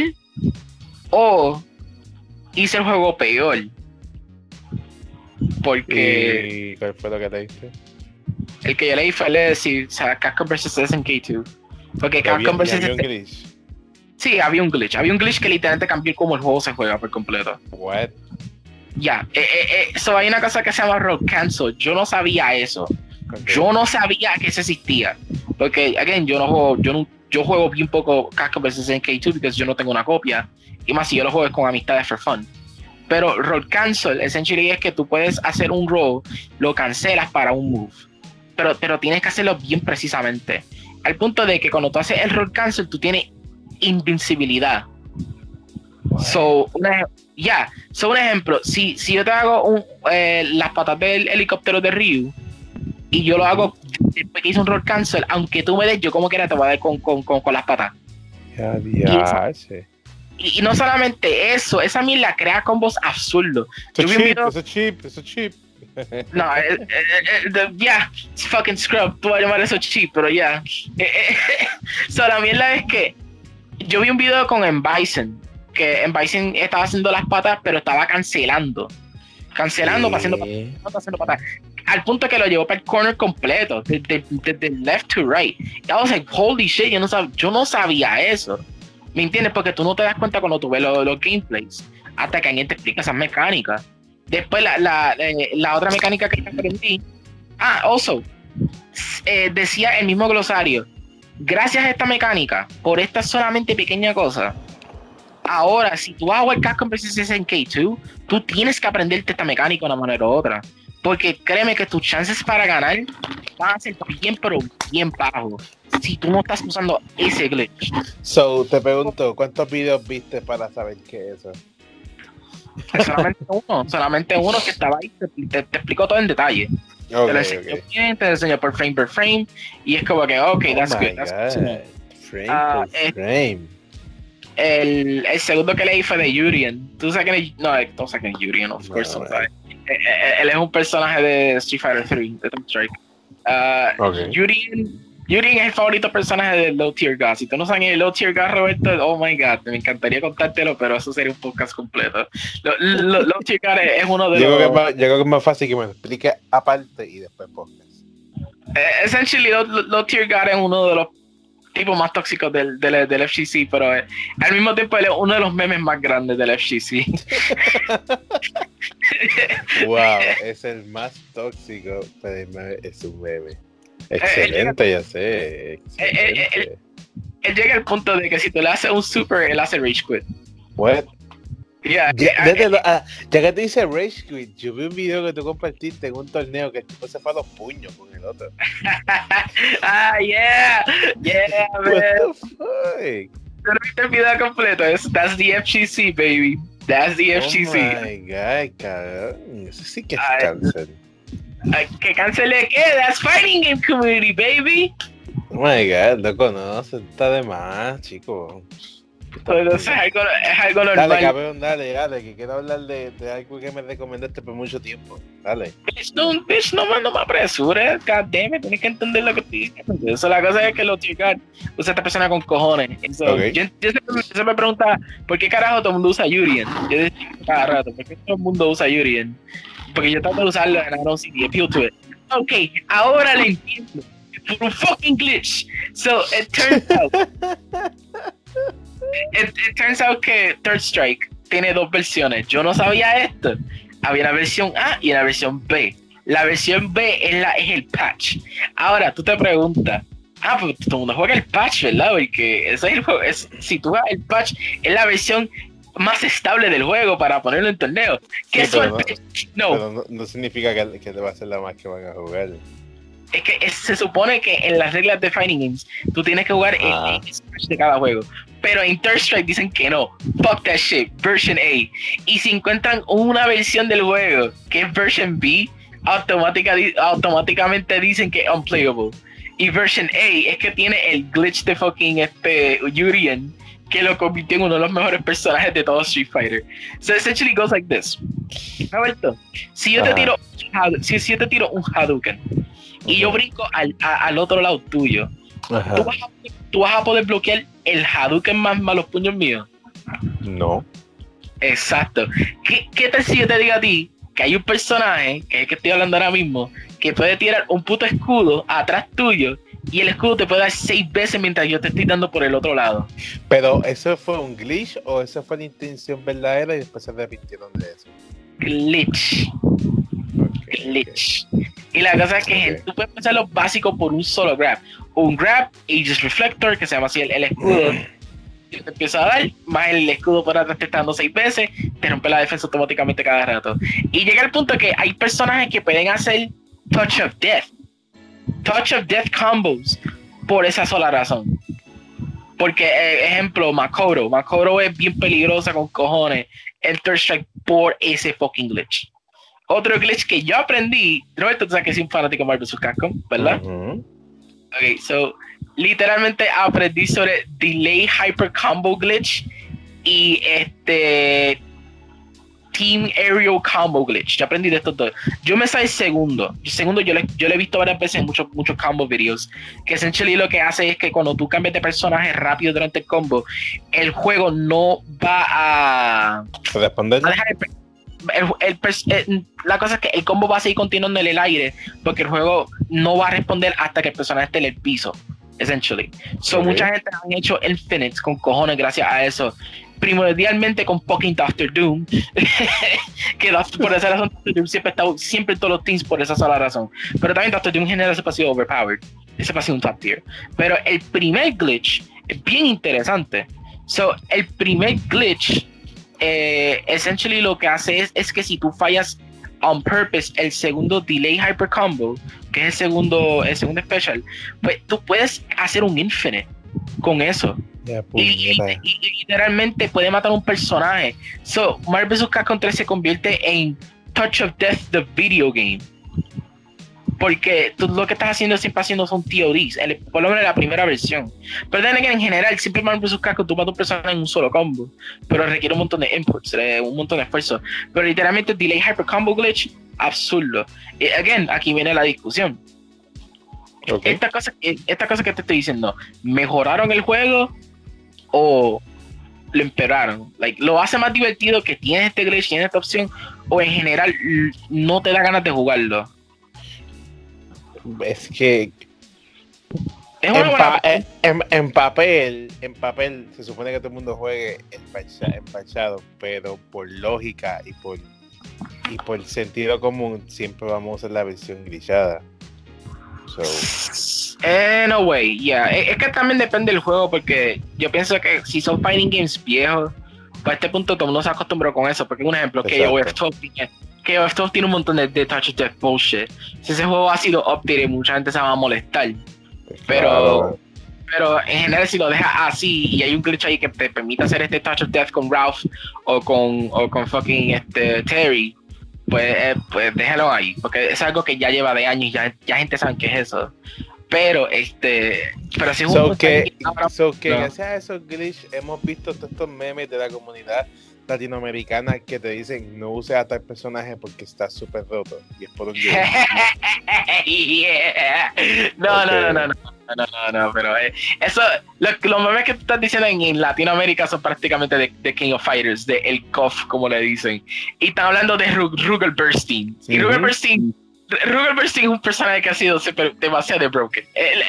o hizo el juego peor? Porque. ¿Y cuál fue lo que te diste? El que yo leí fue el de decir, o sea, Capcom vs SNK2. Porque Capcom vs. Sí, había un glitch. Había un glitch que literalmente cambió cómo el juego se juega por completo. What? Ya, eh, eh, eh hay una cosa que se llama Rock Cancel. Yo no sabía eso. Yo no sabía que eso existía. Porque, again, yo no juego, yo no, yo juego bien poco Capcom vs. NK2 porque yo no tengo una copia. Y más si yo lo juego con amistades for fun. Pero roll cancel, essentially es que tú puedes hacer un roll, lo cancelas para un move. Pero, pero tienes que hacerlo bien precisamente. Al punto de que cuando tú haces el roll cancel, tú tienes invincibilidad. So, ya, so un ejemplo, si, si yo te hago un, eh, las patas del helicóptero de Ryu y yo lo hago después que hice un roll cancel, aunque tú me des, yo como quiera te voy a dar con, con, con, las patas. y, no solamente eso, esa la crea combos absurdos. Eso cheap, eso cheap, eso cheap. No, eh, eh, ya, fucking scrub, tú vas a llamar eso cheap, pero ya. so, la mierda es que yo vi un video con En Bison, que En Bison estaba haciendo las patas, pero estaba cancelando. cancelando, pasando, pasando para atrás. Al punto que lo llevó para el corner completo, desde de, left to right. Y I was like, holy shit, yo no, sab yo no sabía eso. ¿Me entiendes? Porque tú no te das cuenta cuando tú ves los, gameplays, hasta que alguien te explica esas mecánicas. Después, la, la, eh, la otra mecánica que aprendí. Ah, also, eh, decía el mismo glosario. Gracias a esta mecánica, por esta solamente pequeña cosa, ahora si tú vas a jugar Capcom vs en K2, tú tienes que aprenderte esta mecánica de una manera u otra. Porque créeme que tus chances para ganar van a ser bien, pero bien bajos. Si tú no estás usando ese glitch. So, te pregunto, ¿cuántos videos viste para saber qué es eso? Solamente uno, solamente uno que estaba ahí, te, te, explico todo en detalle. Te lo enseño bien, te lo enseño por frame por frame, y es como que, ok, oh that's good. That's good. Frame uh, por frame. El, el, segundo que leí fue de Yurian. ¿Tú sabes es? No, no sabes es Yurian, of course. No, eh, eh, él es un personaje de Street Fighter 3, de Tom Strike. Uh, okay. Yurian Yuri es el favorito personaje de Low Tier Gas. Si tú no sabes el Low Tier Gas, Roberto, oh my god, me encantaría contártelo, pero eso sería un podcast completo. Low Tier Gas es uno de yo los. Creo que yo creo que es más fácil que me explique aparte y después podcast. Eh, essentially, Low, Tier Gas es uno de los tipos más tóxicos del, del, del FGC, pero eh, al mismo tiempo él es uno de los memes más grandes del FGC. wow, es el más tóxico, pero es un meme. Excelente, ya sé. Él, llega al punto de que si tú le haces un super, él hace Rage Quit. What? Yeah, ya, ah, ya, que te dice Rage Quit, yo vi un video que tú compartiste en un torneo que el tipo se fue a los puños con el otro. ah, yeah, yeah, man. What the fuck? Viste el video completo, es, that's the FGC, baby. That's the FGC. Oh my god, cabrón. Eso sí que es cáncer que cancele qué? That's fighting game community, baby. Oh my god, loco, no, se está de más, chico. Pero es algo, es algo normal. Dale, cabrón, dale, dale, que quiero hablar de, de algo que me recomendaste por mucho tiempo. Dale. Bitch, no, bitch, no, no me apresures, god damn it, tienes que entender lo que te digo. Eso, la cosa es que los chicos usa esta persona con cojones. yo, yo, siempre, me pregunta, ¿por qué carajo todo el mundo usa Yurien? Yo decía cada rato, ¿por qué todo el mundo usa Yurien? Porque yo trato de usarlo en I don't see the appeal to it. Ok, ahora le entiendo. Por un fucking glitch. So it turns out. it, it, turns out que Third Strike tiene dos versiones. Yo no sabía esto. Había una versión A y una versión B. La versión B es, la, es el patch. Ahora tú te preguntas, ah, pues todo el mundo juega el patch, ¿verdad? Porque ese es el juego. Es, si tú juegas el patch, es la versión más estable del juego para ponerlo en torneo. ¿Qué suerte? No, no, significa que, que te va a ser la más que van a jugar. Es que se supone que en las reglas de Fighting Games tú tienes que jugar el, ah. de cada juego. Pero en Third Strike dicen que no. Fuck that shit. Version A. Y si encuentran una versión del juego que es version B, automática, automáticamente dicen que es unplayable. Y version A es que tiene el glitch de fucking este Urian que lo convirtió en uno de los mejores personajes de todo Street Fighter. So essentially goes like this. Roberto, si yo te tiro, si, si yo te tiro un Hadouken y yo brinco al, al, otro lado tuyo, ¿tú vas, a, ¿tú vas, a, poder bloquear el Hadouken más malos puños míos? No. Exacto. ¿Qué, ¿Qué tal si yo te digo a ti que hay un personaje, que es el que estoy hablando ahora mismo, que puede tirar un puto escudo atrás tuyo y el escudo te puede dar seis veces mientras yo te estoy dando por el otro lado. Pero, ¿eso fue un glitch o eso fue la intención verdadera y después se repitieron de eso? Glitch. glitch. Y la cosa es que tú puedes empezar lo básico por un solo grab. Un grab, Aegis Reflector, que se llama así el, escudo. te empieza a dar, más el escudo por atrás te está dando seis veces, te rompe la defensa automáticamente cada rato. Y llega el punto que hay personajes que pueden hacer Touch of Death Touch of Death combos por esa sola razón. Porque, eh, ejemplo, Makoto. Makoto es bien peligrosa con cojones. Enter Strike por ese fucking glitch. Otro glitch que yo aprendí, Roberto, tú sabes que soy un fanático de Marvel vs. Capcom, ¿verdad? Ok, so, literalmente aprendí sobre Delay Hyper Combo Glitch y este Team Aerial Combo Glitch. Yo aprendí de estos dos. Yo me el segundo. El segundo yo le, yo le he visto varias veces en muchos, muchos combo videos. Que essentially lo que hace es que cuando tú cambias de personaje rápido durante el combo, el juego no va a, responder. A dejar la cosa es que el combo va a seguir continuando en el aire porque el juego no va a responder hasta que el personaje esté en el piso, essentially. So, mucha gente han hecho infinites con cojones gracias a eso. Primordialmente con fucking Doctor Doom, que por esa razón Doctor Doom siempre está siempre en todos los teams por esa sola razón. Pero también Doctor Doom genera ese pasivo overpowered, ese pasivo un top tier. Pero el primer glitch es bien interesante. So, el primer glitch eh, essentially lo que hace es, es que si tú fallas on purpose el segundo delay hyper combo, que es el segundo, el segundo special, pues tú puedes hacer un infinite con eso. Y, literalmente puede matar un personaje. So, Marvel vs. Capcom 3 se convierte en Touch of Death, the video game porque tú lo que estás haciendo siempre haciendo son TODs, por lo menos en la primera versión. Pero que en general, siempre Marvel vs. Capcom tú matas a un personaje en un solo combo, pero requiere un montón de inputs, eh, un montón de esfuerzo. Pero literalmente, Delay Hyper Combo Glitch, absurdo. Y, again, aquí viene la discusión. Esta, cosa, esta cosa que te estoy diciendo, ¿mejoraron el juego o lo empeoraron? Like, ¿Lo hace más divertido que tienes este glitch, tienes esta opción? ¿O en general no te da ganas de jugarlo? es que en, papel, en papel se supone que todo el mundo juegue empachado, pero por lógica y por y por sentido común siempre vamos a usar la versión grillada. So. No way, yeah. Es, que también depende del juego porque yo pienso que si son fighting games viejos, para este punto todo el mundo se acostumbró con eso. Porque un ejemplo, que yo que esto tiene un montón de, de touch death bullshit. Si ese juego ha sido updated, mucha gente se va a molestar. Pero, pero en general, si lo dejas así y hay un glitch ahí que te permite hacer este touch of death con Ralph o con, o con fucking este, Terry, pues, eh, pues déjalo ahí. Porque es algo que ya lleva de años y ya, ya gente sabe qué es eso. Pero, este, pero si es un que, so que gracias a esos glitch hemos visto todos estos memes de la comunidad latinoamericana que te dicen no uses a tal personaje porque está súper roto y es por un no, no, no, no, no, no, no, pero eh, eso, los memes que tú estás diciendo en, Latinoamérica son prácticamente de, King of Fighters, de El Kof, como le dicen. Y están hablando de Rugal Burstein. Y Rugal Ruger Bernstein es un personaje que ha sido demasiado broken. Él,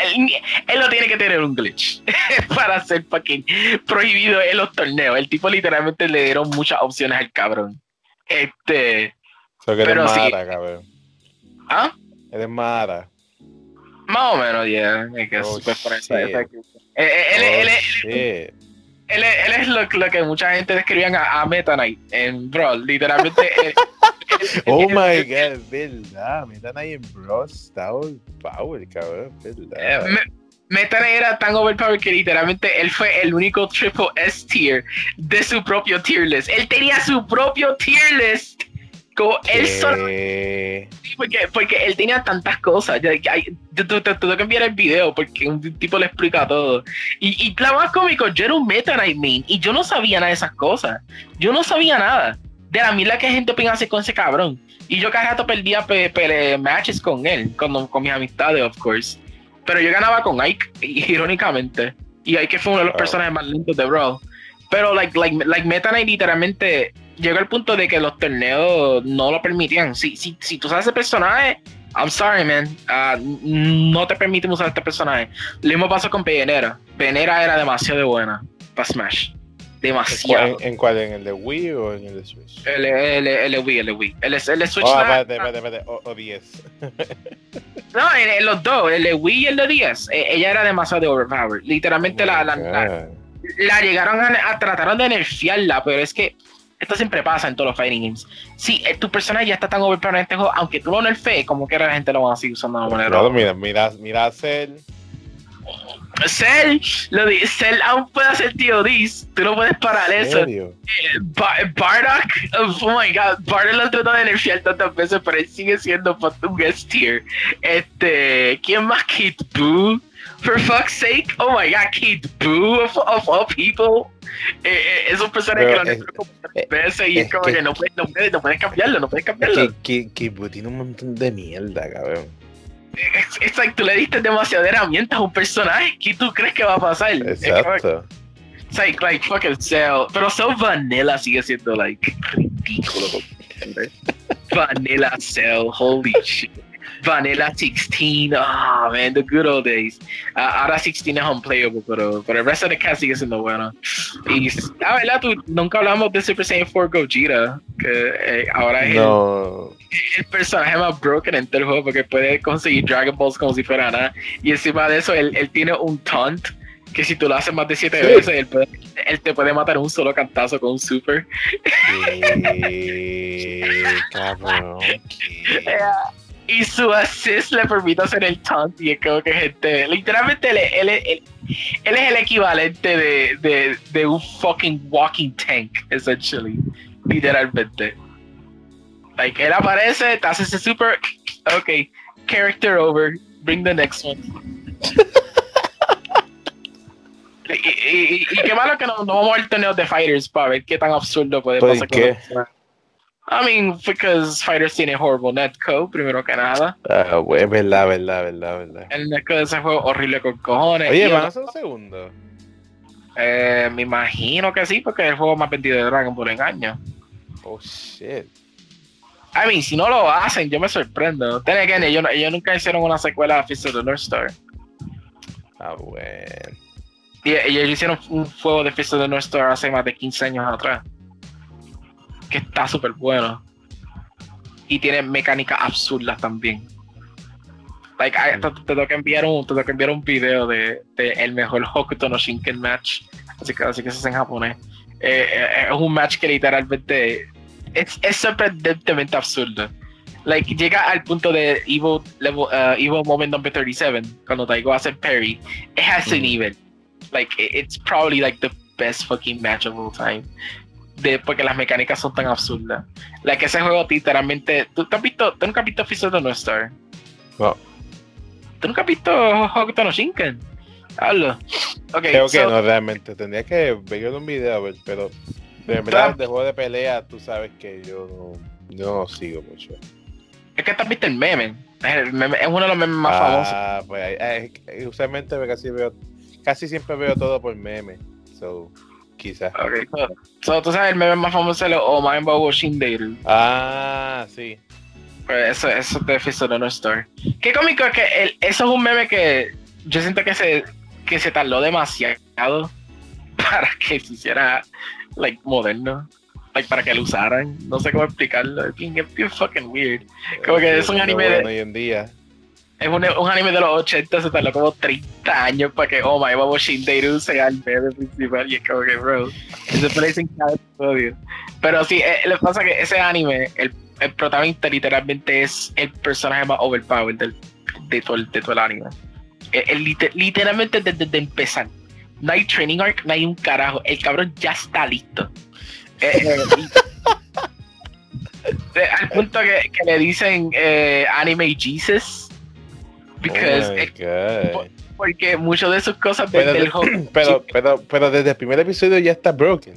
él, no tiene que tener un glitch para ser fucking prohibido en los torneos. El tipo literalmente le dieron muchas opciones al cabrón. Este. pero sí. cabrón. ¿Ah? Eres Mara. Más o menos, ya. Yeah. Es oh, super él, él, él, él, es lo, lo, que mucha gente describían a, a Meta Knight en Brawl. Literalmente. oh my god, es verdad. Meta Knight en Brawl está overpowered, cabrón. Verdad. Me, Meta Knight era tan overpowered que literalmente él fue el único triple S tier de su propio tier list. Él tenía su propio tier list como él solo. porque, porque él tenía tantas cosas. Yo, te tengo que enviar el video porque un tipo le explica todo. Y, y la más cómico, yo era un Meta Knight main y yo no sabía nada de esas cosas. Yo no sabía nada de la mierda que gente opina hacer con ese cabrón. Y yo cada rato perdía matches con él, con, con mis amistades, of course. Pero yo ganaba con Ike, irónicamente. Y Ike fue uno de los personajes más lindos de Brawl. Pero, like, like, like Meta Knight literalmente llegó al punto de que los torneos no lo permitían. Si, si, si tú sabes ese personaje, I'm sorry, man. Uh, no te permitimos usar este personaje. Lo mismo pasó con Penera. Penera era demasiado buena para Smash. Demasiado. ¿En cuál? ¿En el de Wii o en el de Switch? El, el, el, el Wii, el de Wii. El, el de Switch. Oh, espérate, espérate, espérate. O, 10. no, en, los dos, el de Wii y el de 10. Eh, ella era demasiado overpowered. Literalmente oh la, la, la, llegaron a, a, trataron de nerfearla, pero es que esto siempre pasa en todos los fighting games. Si eh, tu personaje ya está tan overpowered en este juego, aunque tú lo nerfees, como que la gente lo va a seguir usando de la manera. No, mira, mira, mira a Cell. Cell, lo di, Cell aún puede hacer TODs, tú no puedes parar eso. Eh, Bardock, oh my god, Bardock lo trató de nerfear tantas veces, pero él sigue siendo un guest tier. Este, ¿quién más? Kid Boo, for fuck's sake, oh my god, Kid Boo of, of all people. Eh, eh, es un personaje que lo han como tres veces y es, como que, no, puedes, no, puedes, no puedes cambiarlo, no puedes cambiarlo. Que, que tiene un montón de mierda, cabrón. Exacto, le diste demasiadas herramientas a un personaje. ¿Qué tú crees que va a pasar? Exacto. like, like fucking Cell. Pero Cell Vanilla sigue siendo like ridículo. Vanilla Cell, holy shit. Vanilla 16, oh man, the good old days. Uh, ahora 16 es unplayable, pero, pero el resto de cast sigue siendo bueno. Y, ah, ¿verdad? Tú, nunca hablamos de Super Saiyan 4 Gogeta, que eh, ahora es No. el, el personaje más broken en todo el juego porque puede conseguir Dragon Balls como si fuera nada. Y encima de eso, él, él tiene un taunt que si tú lo haces más de 7 Sí. veces, él, puede- él te puede matar un solo cantazo con un super. Cabrón. ¿qué? y su assist le permite hacer el taunt y es como que gente literalmente él, él- él- él es el equivalente de, de, de un fucking walking tank essentially literalmente like él aparece te hace ese super ok character over bring the next one y, y- y- y qué malo que no, no vamos al torneo de fighters para ver qué tan absurdo puede ¿Por pasar con qué? los personajes. I mean, because Fighters tiene horrible netcode, primero que nada. Ah, güey, verdad, verdad, verdad, verdad. El netcode de ese juego horrible con cojones. Oye, van a ser un segundo. eh, me imagino que sí, porque es el juego más vendido de Dragon Ball en años. Oh, shit. I mean, si no lo hacen, yo me sorprendo. Then again, ellos, nunca hicieron una secuela a Fist of the North Star. Ah, bueno. Y ellos hicieron un juego de Fist of the North Star hace más de 15 años atrás. Que está súper bueno. Y tiene mecánicas absurdas también. Like, I- te, te tengo que enviar un, te tengo que enviar un video de, de el mejor Hokuto no Shinken match. Así que, así que eso es en japonés. Eh, eh, es un match que literalmente es, es sorprendentemente absurdo. Like, llega al punto de Evo, level, uh, Evo Moment number 37, cuando Daigo hace parry. Es a ese Mm. nivel. Like, it- it's probably like the best fucking match of all time. De, porque las mecánicas son tan absurdas. Like, ese juego literalmente. ¿Tú, te has visto, ¿tú nunca has visto Fist of the North Star? No. ¿Tú nunca has visto Hokuto no Shinken? Hablo. Ok, Creo que so- no, realmente. Tendría que ver un video, a ver, pero de verdad, de juego de pelea, tú sabes que yo no, no sigo mucho. Es que te has visto el meme. Es, el meme- es uno de los memes más famosos. Ah, pues eh, eh, usualmente casi veo, casi siempre veo todo por meme. So, quizás. Ok, so, tú sabes el meme más famoso es el Omae Bobo Shinderu. Ah, sí. Pues eso, eso es de Fist of the North Star. Qué cómico es que el- eso es un meme que yo siento que se, que se tardó demasiado para que se hiciera like moderno. Like para que lo usaran. No sé cómo explicarlo. Es bien, es fucking weird. Como que es un Lo anime de- hoy en día. Es un, un anime de los 80, se tardó como 30 años para que Oh My Bobo Shinderu sea el meme principal. Y es como que, bro, se parece en cada episodio. Pero sí, eh, le pasa que ese anime, el, el protagonista literalmente es el personaje más overpowered del, de, todo el, de todo el anime. El- el liter- literalmente desde, desde empezar. No hay training arc, no hay un carajo. El cabrón ya está listo. Eh, y- al punto que, que le dicen eh, anime Jesus. Because, Oh porque muchas de sus cosas Pero, desde el, juego- pero, pero, pero desde el primer episodio ya está broken.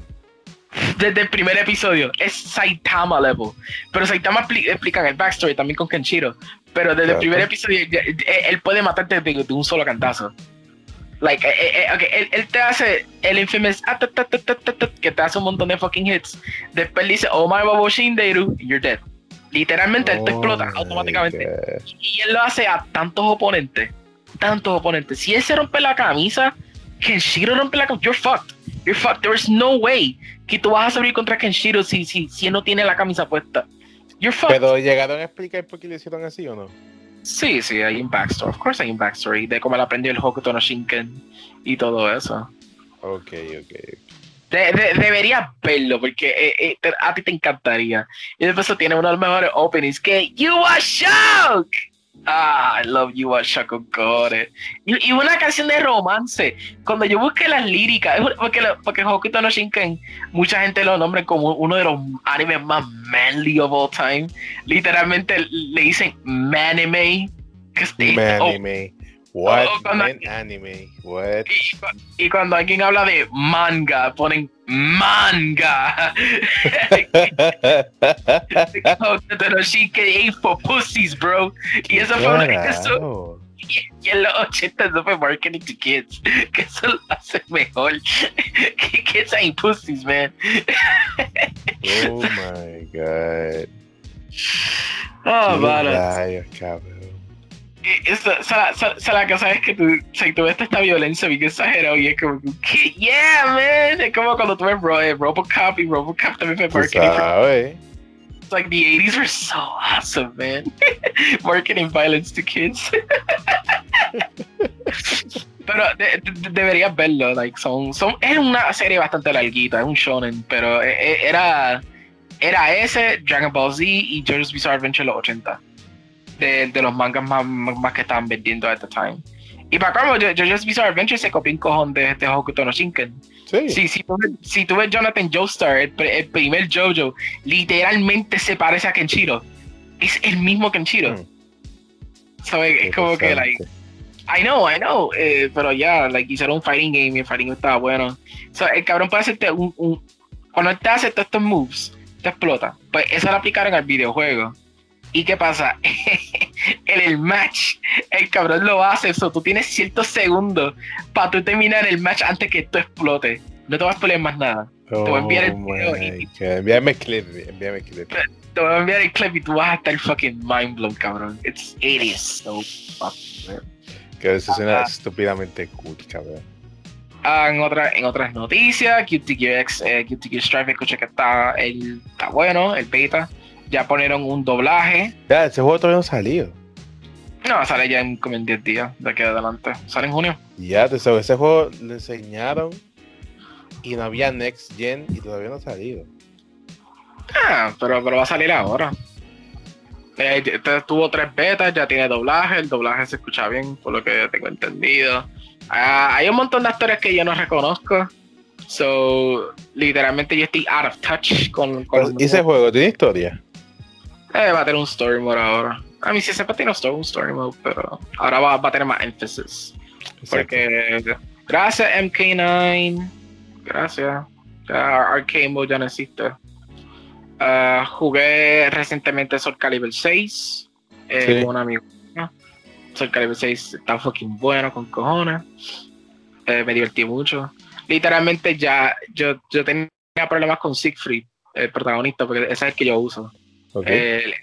desde el primer episodio es Saitama level. Pero Saitama expli- explican el backstory también con Kenshiro. Pero desde el primer episodio él puede matarte de, de un solo cantazo. Like, eh, eh, eh, ok, él, él te hace el infamous ah, que te hace un montón de fucking hits. Después le dice, oh my Bobo Shinderu, you're dead. Literalmente él te Oh explota automáticamente. God. Y él lo hace a tantos oponentes. Tantos oponentes. Si él se rompe la camisa, Kenshiro rompe la camisa. You're fucked. You're fucked. There's no way que tú vas a salir contra Kenshiro si, si, si él no tiene la camisa puesta. You're fucked. Pero llegaron a explicar por qué le hicieron así o no. Sí, sí, hay un backstory. Of course hay un backstory de cómo él aprendió el Hokuto no Shinken y todo eso. Ok, ok. De- de- deberías verlo porque eh, eh, te- a ti te encantaría. Y después tiene uno de los mejores openings que You Are Shock. Ah, I love You oh, God. Y, y una canción de romance. Cuando yo busqué las líricas, porque, porque Hokuto no Shinken, mucha gente lo nombra como uno de los animes más manly of all time. Literalmente le dicen manime. que es- oh, Anime. What? oh, Man anime. What? y, y cuando alguien habla de manga, ponen manga. Shinken ain't for pussies, bro. Y eso fue una, eso, y, en los 80 no fue marketing to kids, que eso lo hace mejor. que kids ain't pussies, man. oh my god. Ah, oh, mano. Esa, esa, esa, esa la cosa es que tú, o sea, tú ves esta violencia bien exagerada y es como que, yeah, man. Es como cuando tú ves Ro eh, Robocop y Robocop también fue marketing. sabes. It's like the 80s were so awesome, man. marketing violence to kids. pero de- de- deberías verlo, like, son, son, es una serie bastante larguita, es un shonen, pero e- e- era, era ese, Dragon Ball Z y JoJo's Bizarre Adventure los 80. De, de los mangas más, más, que estaban vendiendo at the time. Y para cómo, Jo- JoJo's Bizarre Adventure se copió un cojón de, de Hokuto no Shinken. Sí. Sí, si tú, ves- si tú ves Jonathan Joestar, el, el primer JoJo, literalmente se parece a Kenshiro. Es el mismo Kenshiro. Mm. ¿Sabes? Es como que, like, I know, I know, eh, pero ya, like, hicieron un fighting game y el fighting game estaba bueno. So, el cabrón puede hacerte un, un- Cuando te hace todos estos moves, te explota. Pues eso lo aplicaron al videojuego. ¿Y qué pasa? en el match, el cabrón lo hace, so, tú tienes ciertos segundos para tú terminar el match antes que esto explote. No te vas a poner más nada. voy a enviar el Oh video y-. Envíame el clip, envíame el clip. Te voy a enviar el clip y tú vas a estar fucking mind blown, cabrón. It's, it is so fucking. Que eso suena Ah. estúpidamente cool, cabrón. Ah, en, otra, en otras noticias, QTX, eh, QTX Strive, escuché que está, el, está bueno, el beta. Ya ponieron un doblaje. Ya, ese juego todavía no ha salido. No, sale ya en como en 10 días de aquí adelante. Sale en junio. Ya, te sabes, ese juego le enseñaron y no había Next Gen y todavía no ha salido. Ah, pero, pero va a salir ahora. Este tuvo tres betas, ya tiene doblaje. El doblaje se escucha bien, por lo que tengo entendido. Ah, hay un montón de actores que yo no reconozco. So, literalmente yo estoy out of touch con, con ¿Y ese juego tiene historia? Eh, va a tener un story mode ahora. A mí sí siempre tiene un story, un story mode, pero ahora va, va a tener más énfasis. Porque gracias MK9, gracias. Ya Arcade Mode ya no existe. Ah, jugué recientemente Soul Calibur 6 eh, Sí. con un amigo. Soul Calibur 6 está fucking bueno con cojones. Eh, me divertí mucho. Literalmente ya yo, yo tenía problemas con Siegfried, el protagonista, porque ese es el que yo uso. Ok. Eh,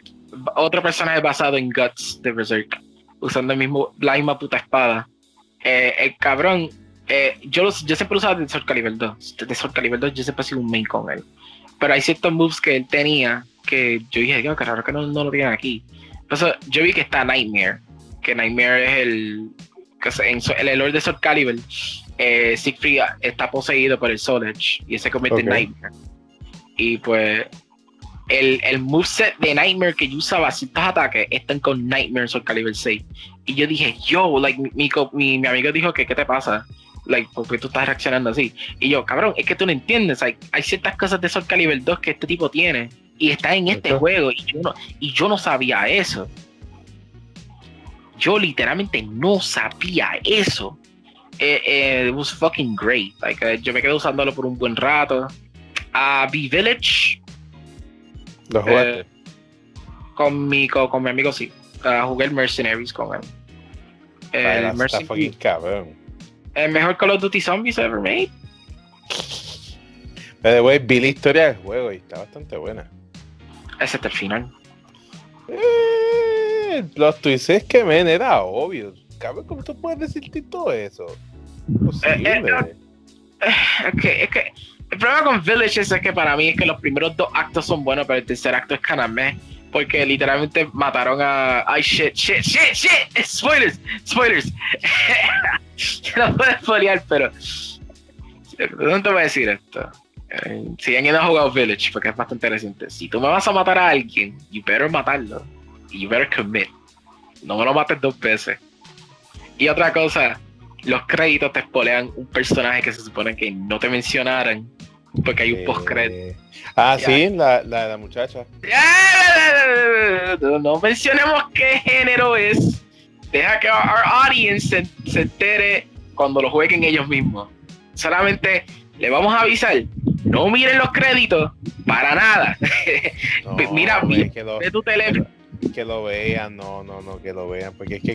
otro personaje basado en Guts de Berserk, usando el mismo, la misma puta espada. Eh, el cabrón, eh, yo, los- yo siempre usaba de Sword Calibur 2. De Sword Calibur 2 yo siempre he sido un main con él. Pero hay ciertos moves que él tenía que yo dije, Dios, qué raro que no, no lo tienen aquí. Entonces yo vi que está Nightmare, que Nightmare es el. Que en el lore de Sword Calibur, eh, Siegfried está poseído por el Soul Edge y se convierte en Ok. Nightmare. Y pues el, el moveset de Nightmare que yo usaba ciertos ataques están con Nightmare Soul Calibur 6. Y yo dije, yo, like, mi, mi, mi, mi amigo dijo que, ¿qué te pasa? Like, ¿por qué tú estás reaccionando así? Y yo, cabrón, es que tú no entiendes, like, hay ciertas cosas de Soul Calibur 2 que este tipo tiene y está en este juego y yo, no, y yo no sabía eso. Yo literalmente no sabía eso. Eh, eh, it was fucking great. Like, eh, yo me quedé usándolo por un buen rato. A B-Village, ¿Lo jugaste? eh, con mi, con, con mi amigo sí. Ah, jugué el Mercenaries con él. El, cabrón. el mejor Call of Duty Zombies ever made. Pero, güey, vi la historia del juego y está bastante buena. Ese es el final. Eh, los tweets es que, men, era obvio. Cabrón, ¿cómo tú puedes decirte todo eso? Eh, eh, Es que, es que el problema con Village es que para mí es que los primeros dos actos son buenos, pero el tercer acto es kaname. Porque literalmente mataron a. Ay, shit, shit, shit, shit. Spoilers, spoilers. no puedo spoilear, pero. ¿Dónde te voy a decir esto? Eh, si alguien no ha jugado Village, porque es bastante reciente. Si tú me vas a matar a alguien, you better matarlo. You better commit. No me lo mates dos veces. Y otra cosa, los créditos te spoilean un personaje que se supone que no te mencionaran porque hay un Eh, post-credit. Ah, Ya. sí, la, la de la muchacha. No, no mencionemos qué género es. Deja que our audience se, se entere cuando lo jueguen ellos mismos. Solamente le vamos a avisar. No miren los créditos para nada. No, Mira, me vi- quedó- Ve tu teléfono. que lo vean, no, no, no, que lo vean, porque es que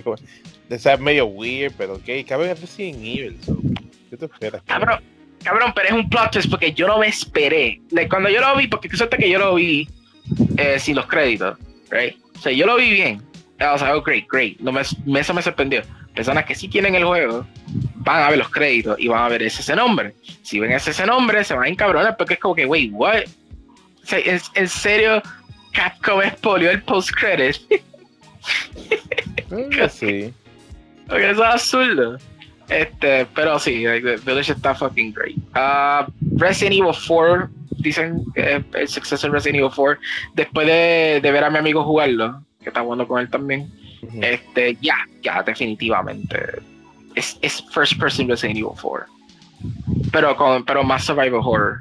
es medio weird, pero ok, cabrón, es Resident Evil, so, ¿qué te esperas? Cabrón, cabrón, pero es un plot twist porque yo no me esperé. cuando yo lo vi, porque suerte que yo lo vi eh, sin los créditos, right? O sea, yo lo vi bien. O sea, oh, great, great. No me, eso me sorprendió. Personas que sí tienen el juego van a ver los créditos y van a ver ese, ese nombre. Si ven ese, ese nombre, se van a encabronar porque es como que, wait, what? O sea, ¿en, en serio Capcom expolió el post-credit? sí. Porque eso es absurdo. Este, pero sí, like, Village está fucking great. Uh, Resident Evil 4, dicen que el suceso de Resident Evil 4, después de, de, ver a mi amigo jugarlo, que está jugando con él también, este, ya, ya, definitivamente. Es, es first person Resident Evil 4. Pero, con, pero más survival horror.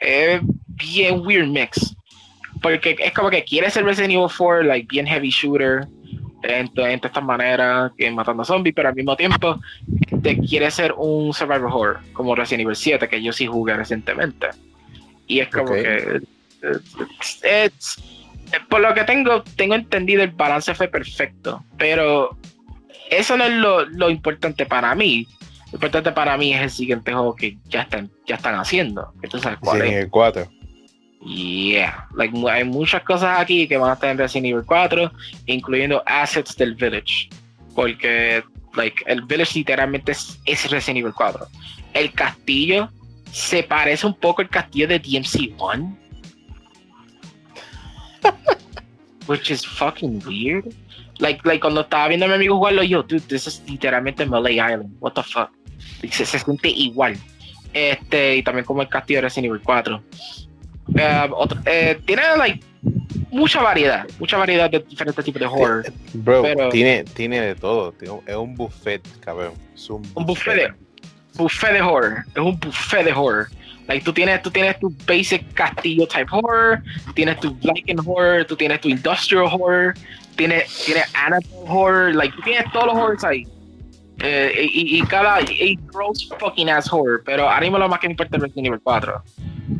Es bien weird mix. Porque es como que quiere ser Resident Evil 4, like, bien heavy shooter en, en estas maneras, que matando zombies, pero al mismo tiempo te quiere ser un survival horror, como Resident Evil 7, que yo sí jugué recientemente. Y es como que. Es, por lo que tengo, tengo entendido, el balance fue perfecto, pero eso no es lo, lo importante para mí. Lo importante para mí es el siguiente juego que ya están, ya están haciendo. Entonces, ¿cuál sí, el 4. Yeah, like, hay muchas cosas aquí que van a estar en Resident Evil 4, incluyendo assets del Village. Porque like, el Village literalmente es, es Resident Evil 4. El castillo se parece un poco al castillo de DMC1. which is fucking weird. Like, like cuando estaba viendo a mi amigo jugarlo, yo, dude, this is literalmente Malay Island. What the fuck? Se, se siente igual. Este, y también como el castillo de Resident Evil 4. Eh, eh, tiene like mucha variedad, mucha variedad de diferentes tipos de horror. Bro, tiene, tiene de todo. Es un buffet, cabrón. un, buffet. de buffet de horror. Es un buffet de horror. Like, tú tienes, tú tienes tu basic castillo type horror, tienes tu Viking horror, tú tienes tu industrial horror, tienes, tienes Annabelle horror, like, tú tienes todos los horrors ahí. Eh, y, y, cada y gross fucking ass horror, pero ahora mismo lo más que me importa es Resident Evil 4.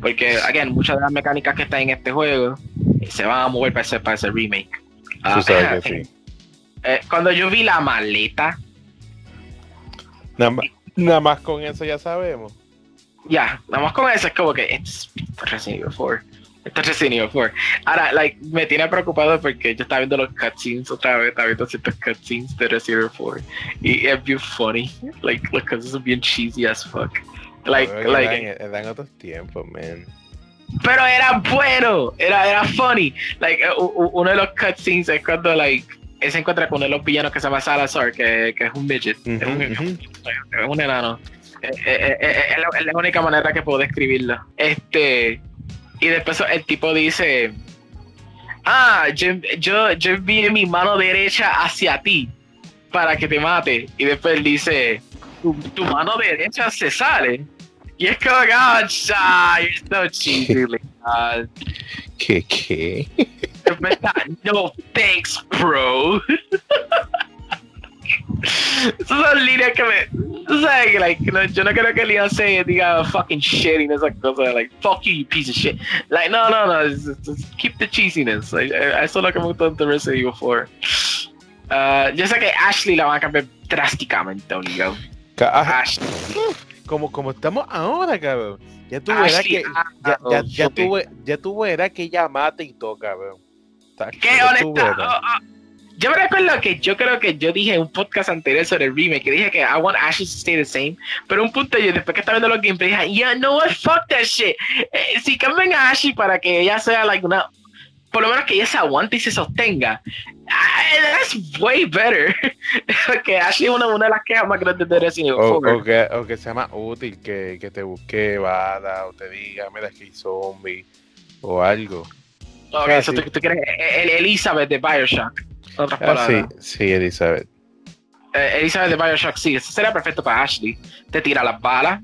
Porque, again, muchas de las mecánicas que están en este juego eh, se van a mover para ese, para ese remake. Uh, sabes que sí. Eh, cuando yo vi la maleta. Nada, nada más con eso ya sabemos. Ya, nada más con eso es como que es Resident Evil 4. Esto es Resident Evil 4. Ahora, like, me tiene preocupado porque yo estaba viendo los cutscenes otra vez, estaba viendo ciertos cutscenes de Resident Evil 4. Y es bien funny. Like, los cutscenes son bien cheesy as fuck. Like, like, eran, otros tiempos, man. Pero era bueno, era, era funny. Like, uno de los cutscenes es cuando, like, él se encuentra con uno de los villanos que se llama Salazar, que, que es un midget, es, un, es, un, enano. Es, es, la única manera que puedo describirlo. Este, y después el tipo dice, ah, yo, yo, yo envié mi mano derecha hacia ti para que te mate. Y después él dice, tu, tu mano derecha se sale. Y es como, oh, you're so cheesy, God. ¿Qué, qué? no, thanks, bro. Esas son líneas que me. Tú sabes que, like, no, yo no creo que Leon se diga fucking shit y esas cosas. Like, fuck you, you piece of shit. Like, no, no, no. Just, just keep the cheesiness. Like, eso es lo que me gustó de Resident Evil 4. Uh, yo sé que Ashley la van a cambiar drásticamente, Onigo. Ashley como, como estamos ahora, cabrón. Ya tú verás que ya, ya, ya, tú, ya tú verás que ella mata y toca, cabrón. ¿Qué honesta? Yo me recuerdo que yo creo que yo dije en un podcast anterior sobre el remake, que dije que I want Ashley to stay the same, pero un punto yo después que estaba viendo los gameplays dije, yeah, no what, fuck that shit. Eh, si cambian a Ashley para que ella sea like una por lo menos que ella se aguante y se sostenga. That's way better. que Ashley es una, una, de las quejas más grandes de Resident Evil o, o, que, o que sea más útil que, que te busque bala o te diga, mira que hay zombie o algo. Ok, eso tú, tú, quieres el Elizabeth de Bioshock. Otras ah, sí, sí, Elizabeth. Eh, Elizabeth de Bioshock, sí, eso sería perfecto para Ashley. Te tira las balas,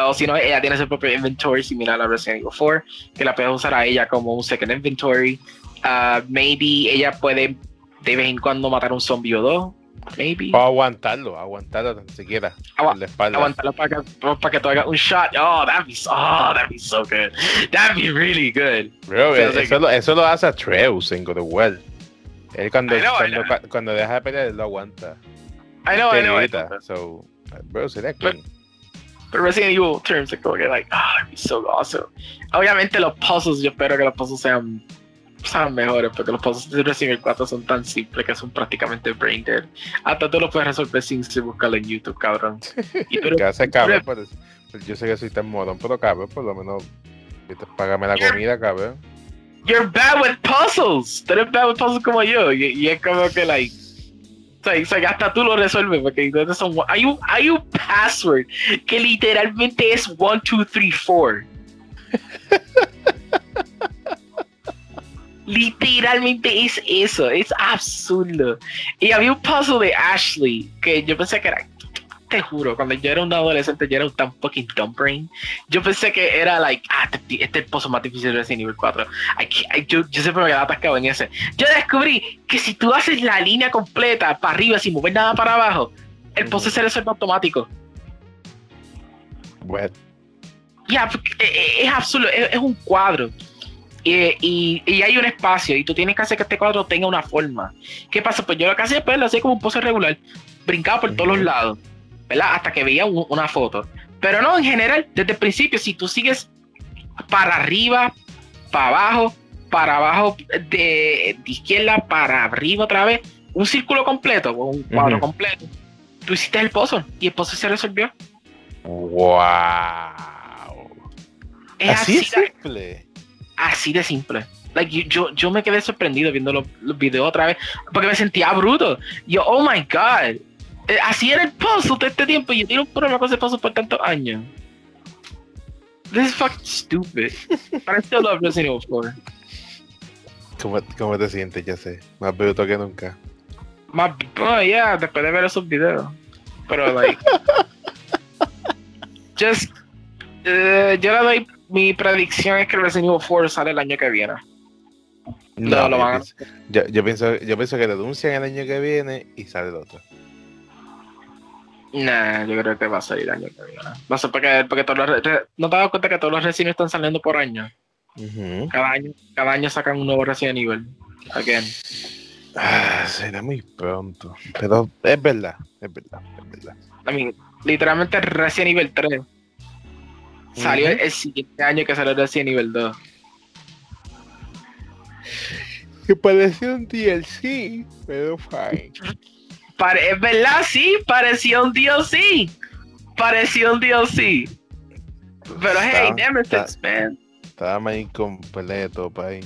o si no, ella tiene su propio inventory similar a Resident Evil 4, que la puedes usar a ella como un second inventory. Uh, maybe ella puede de vez en cuando matar un zombie o dos. Maybe. O aguantarlo, aguantarlo tan siquiera. espalda. Aguantarlo para que, para que tú hagas un shot. Oh, that'd be, oh, that'd be so good. That'd be really good. Bro, eso, lo, eso, lo, hace a Treus en God of War. Él cuando, know, cuando, cuando deja de pelear, él lo aguanta. I know, I know, I grita. know. So, bro, sería But-. Pero Resident Evil terms como que like, ah, it'd be so awesome. Obviamente los puzzles, yo espero que los puzzles sean, sean mejores, porque los puzzles de Resident Evil 4 son tan simples que son prácticamente brain dead. Hasta tú lo puedes resolver sin buscarlo en YouTube, cabrón. Y tú, ¿Qué hace cabrón? pero- Pues, yo sé que soy tan morón, pero cabrón, por lo menos págame la comida, cabrón. You're bad with puzzles. Tú eres bad with puzzles como yo. Y, y es como que, like, o sea, o sea, hasta tú lo resuelves. Porque entonces son, hay, un, hay un password que literalmente es 1, 2, 3, 4. literalmente es eso. Es absurdo. Y había un puzzle de Ashley que yo pensé que era. Te juro, cuando yo era un adolescente, yo era un tan fucking dumb brain. Yo pensé que era like, ah, este, este es el puzzle más difícil de Resident Evil 4. I I- yo, yo siempre me quedaba atascado en ese. Yo descubrí que si tú haces la línea completa para arriba sin mover nada para abajo, el puzzle se resuelve automático. Bueno, Ya, porque, eh, eh, es absurdo, es, es un cuadro. Y, y- y hay un espacio y tú tienes que hacer que este cuadro tenga una forma. ¿Qué pasa? Pues yo lo que hacía pues lo hacía como un puzzle regular, brincaba por todos los lados, ¿verdad? Hasta que veía un- una foto. Pero no, en general, desde el principio, si tú sigues para arriba, para abajo, para abajo, de, de izquierda para arriba otra vez, un círculo completo, un cuadro Ujú. completo, tú hiciste el puzzle y el puzzle se resolvió. wow. Es Así así, es simple. así de simple. Like, yo, yo, yo me quedé sorprendido viendo los, los videos otra vez porque me sentía bruto. Yo, oh my god. Eh, Así era el puzzle todo este tiempo y yo tengo un problema con ese puzzle por tantos años. This is fucking stupid. But I still love Resident Evil 4. ¿Cómo, ¿Cómo te sientes? Ya sé. Más bruto que nunca. Más, oh yeah, después de ver esos videos. Pero, like. just. eh, yo le doy. Mi predicción es que Resident Evil 4 sale el año que viene. No, lo van a- Yo, yo pienso, yo pienso que denuncian el año que viene y sale el otro. Nah, yo creo que va a salir año que viene. Va a ser porque, porque todos los, re- ¿No te das cuenta que todos los Evil están saliendo por año? Cada año, cada año sacan un nuevo Resident Evil. Again. Ah, será muy pronto. Pero es verdad, es verdad, es verdad. I mean, literalmente Resident Evil 3 salió el siguiente año que salió Resident Evil 2. Que parecía un DLC, pero fine. Pare- es verdad, sí, parecía un DLC. Parecía un DLC. Pero hey, Nemesis, está- man. Estaba más incompleto, pay.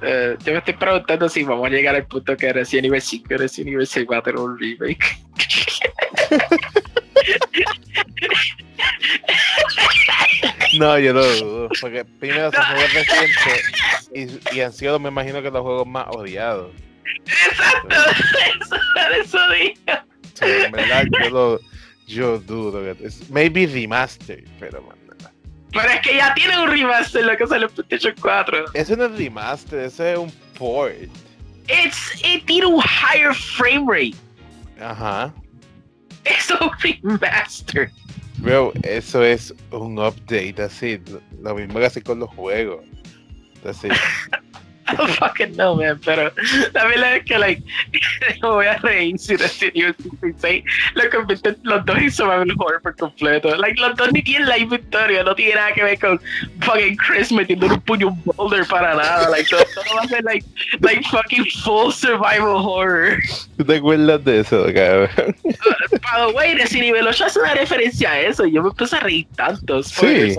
Eh, yo me estoy preguntando si vamos a llegar al punto que Resident Evil 5 y Resident Evil 6 va a tener un remake. No, yo lo dudo. Porque primero son juegos recientes y, y han sido, me imagino que los juegos más odiados. Exacto, eso, eso digo. Sea, en verdad, yo lo. Yo dudo que. es- maybe remaster, pero man. Pero es que ya tiene un remaster lo que sale en PlayStation 4. Eso no es remaster, eso es un port. It's, it tiene un higher frame rate. Ajá. Es un remaster. Bro, eso es un update, así. Lo mismo que hace con los juegos. Así. I don't fucking know, man. Pero la verdad es que, like, voy a reír si Resident Evil 56 lo convierten los dos en survival horror por completo. Like, los dos ni tienen la inventoria, no tiene nada que ver con fucking Chris metiendo un puño boulder para nada. Like, todo, todo va a ser, like, like, fucking full survival horror. ¿Tú te acuerdas de eso, cabrón? By the way, Resident Evil 8 hace una referencia a eso y yo me empecé a reír tanto. Sí.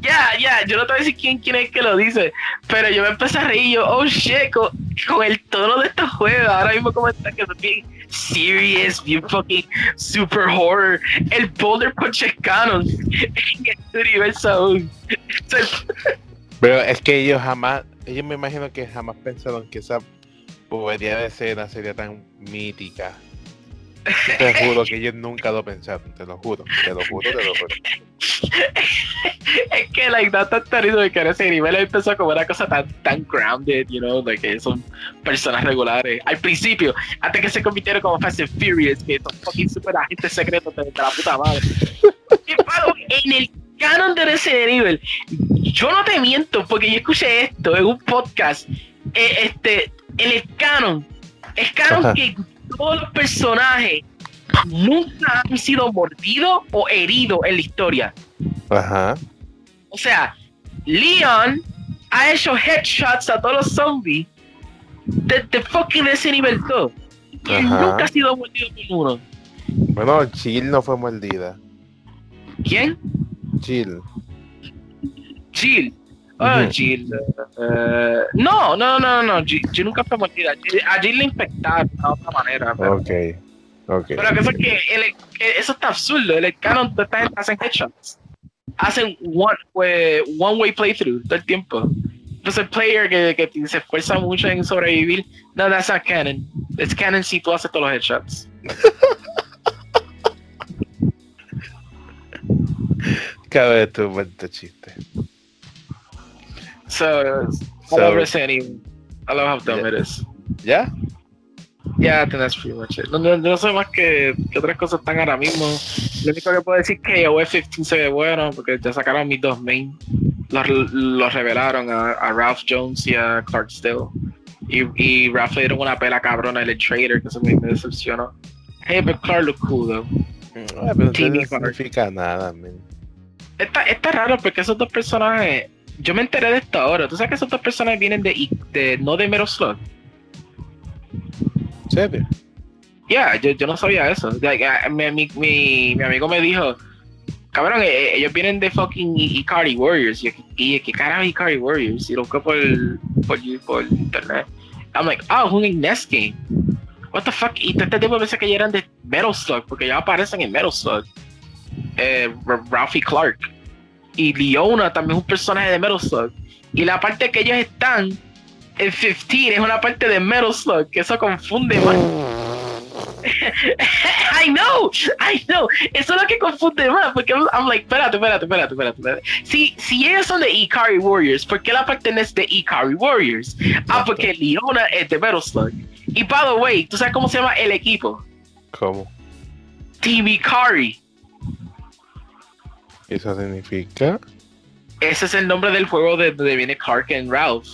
Ya, ya, yo no te voy a decir quién, quién es que lo dice, pero yo me empecé a reír yo, oh shit, con, el tono de estos juegos, ahora mismo como está que bien serious, bien fucking super horror, el Boulder Punch es canon en este universo aún. Pero es que ellos jamás, ellos me imagino que jamás pensaron que esa bobería de escena sería tan mítica. Te juro que ellos nunca lo pensaron, te lo juro, te lo juro, te lo juro. es que like da tanto risa de que ese nivel empezó como una cosa tan tan grounded, you know, like que son personas regulares. Al principio, antes que se convirtieron como Fast and Furious, que son fucking super agentes secretos de, de la puta madre. Y, en el canon de Resident Evil, yo no te miento, porque yo escuché esto en un podcast. eh, este, en el canon, es canon Ajá. que todos los personajes nunca han sido mordidos o heridos en la historia. Ajá. O sea, Leon ha hecho headshots a todos los zombies desde fucking ese nivel 2. Y él nunca ha sido mordido por uno. Bueno, Jill no fue mordida. ¿Quién? Jill. Jill. Ujú. Jill. eh, no, no, no, no. Jill, Jill nunca fue mordida. Jill- A Jill le infectaron de otra manera. Pero, Ok. Ok. pero cosa es que el- que eso está absurdo. El canon de esta gente hacen headshots. Hacen one, pues, one way playthrough todo el tiempo. Entonces el player que, que se esfuerza mucho en sobrevivir, no, that's not canon. Es canon si tú haces todos los headshots. Cada vez tu vuelta chiste. So, I So- love Resident Evil. I love how dumb Yeah. it is. ¿Ya? Yeah, I think that's pretty much it. No, no, no sé más que, que otras cosas están ahora mismo. Lo único que puedo decir es que OF 15 se ve bueno porque ya sacaron mis dos main. Los, los revelaron a, a Ralph Jones y a Clark Still. Y, y Ralph le dieron una pela cabrona el trader que eso me, me decepcionó. Hey, but Clark look cool though. Ah, pero eso Teeny no significa nada, man. Está, está raro porque esos dos personajes. Yo me enteré de esto ahora. ¿Tú sabes que esos dos personajes vienen de, de no de Metal Slug? ¿En serio? Ya, yo, yo no sabía eso. Like, mi, mi, mi, mi amigo me dijo, cabrón, eh, eh, ellos vienen de fucking Ikari Warriors. Y, ¿qué carajo Ikari Warriors? Y lo busqué por, por, por internet. I'm like, oh, es un Ignes game. What the fuck? Y este tiempo pensé que ya eran de Metal Slug, porque ya aparecen en Metal Slug. Eh, Ralphie Clark. Y Leona también es un personaje de Metal Slug. Y la parte que ellos están en 15 es una parte de Metal Slug, que eso confunde más. I know, I know. Eso es lo que confunde más, porque I'm, I'm like, espérate, espérate, espérate, espérate, espérate. Si, si ellos son de Ikari Warriors, ¿por qué la es de Ikari Warriors? Ah, porque Leona es de Metal Slug. Y by the way, ¿tú sabes cómo se llama el equipo? ¿Cómo? Team Ikari. ¿Eso significa? Ese es el nombre del juego de donde viene Clark and Ralph,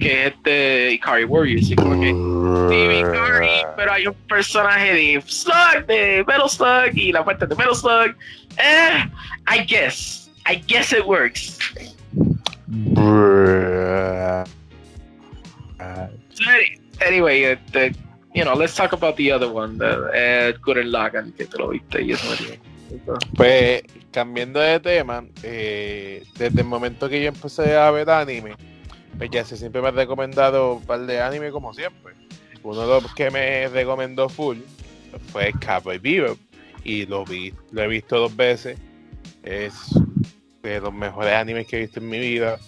que es de Ikari Warriors. Y como que Team Ikari, pero hay un personaje de Slug, de Metal Slug, y la parte de Metal Slug. Eh, I guess. I guess it works. Bruh. So, Anyway, uh, the, you know, let's talk about the other one, the Ed Gurren Lagann, que te lo viste y eso. Pues, cambiando de tema, eh, desde el momento que yo empecé a ver anime, pues ya se siempre me ha recomendado un par de anime como siempre. Uno de los que me recomendó full fue Cowboy Bebop y lo vi, lo he visto dos veces. Es de los mejores animes que he visto en mi vida.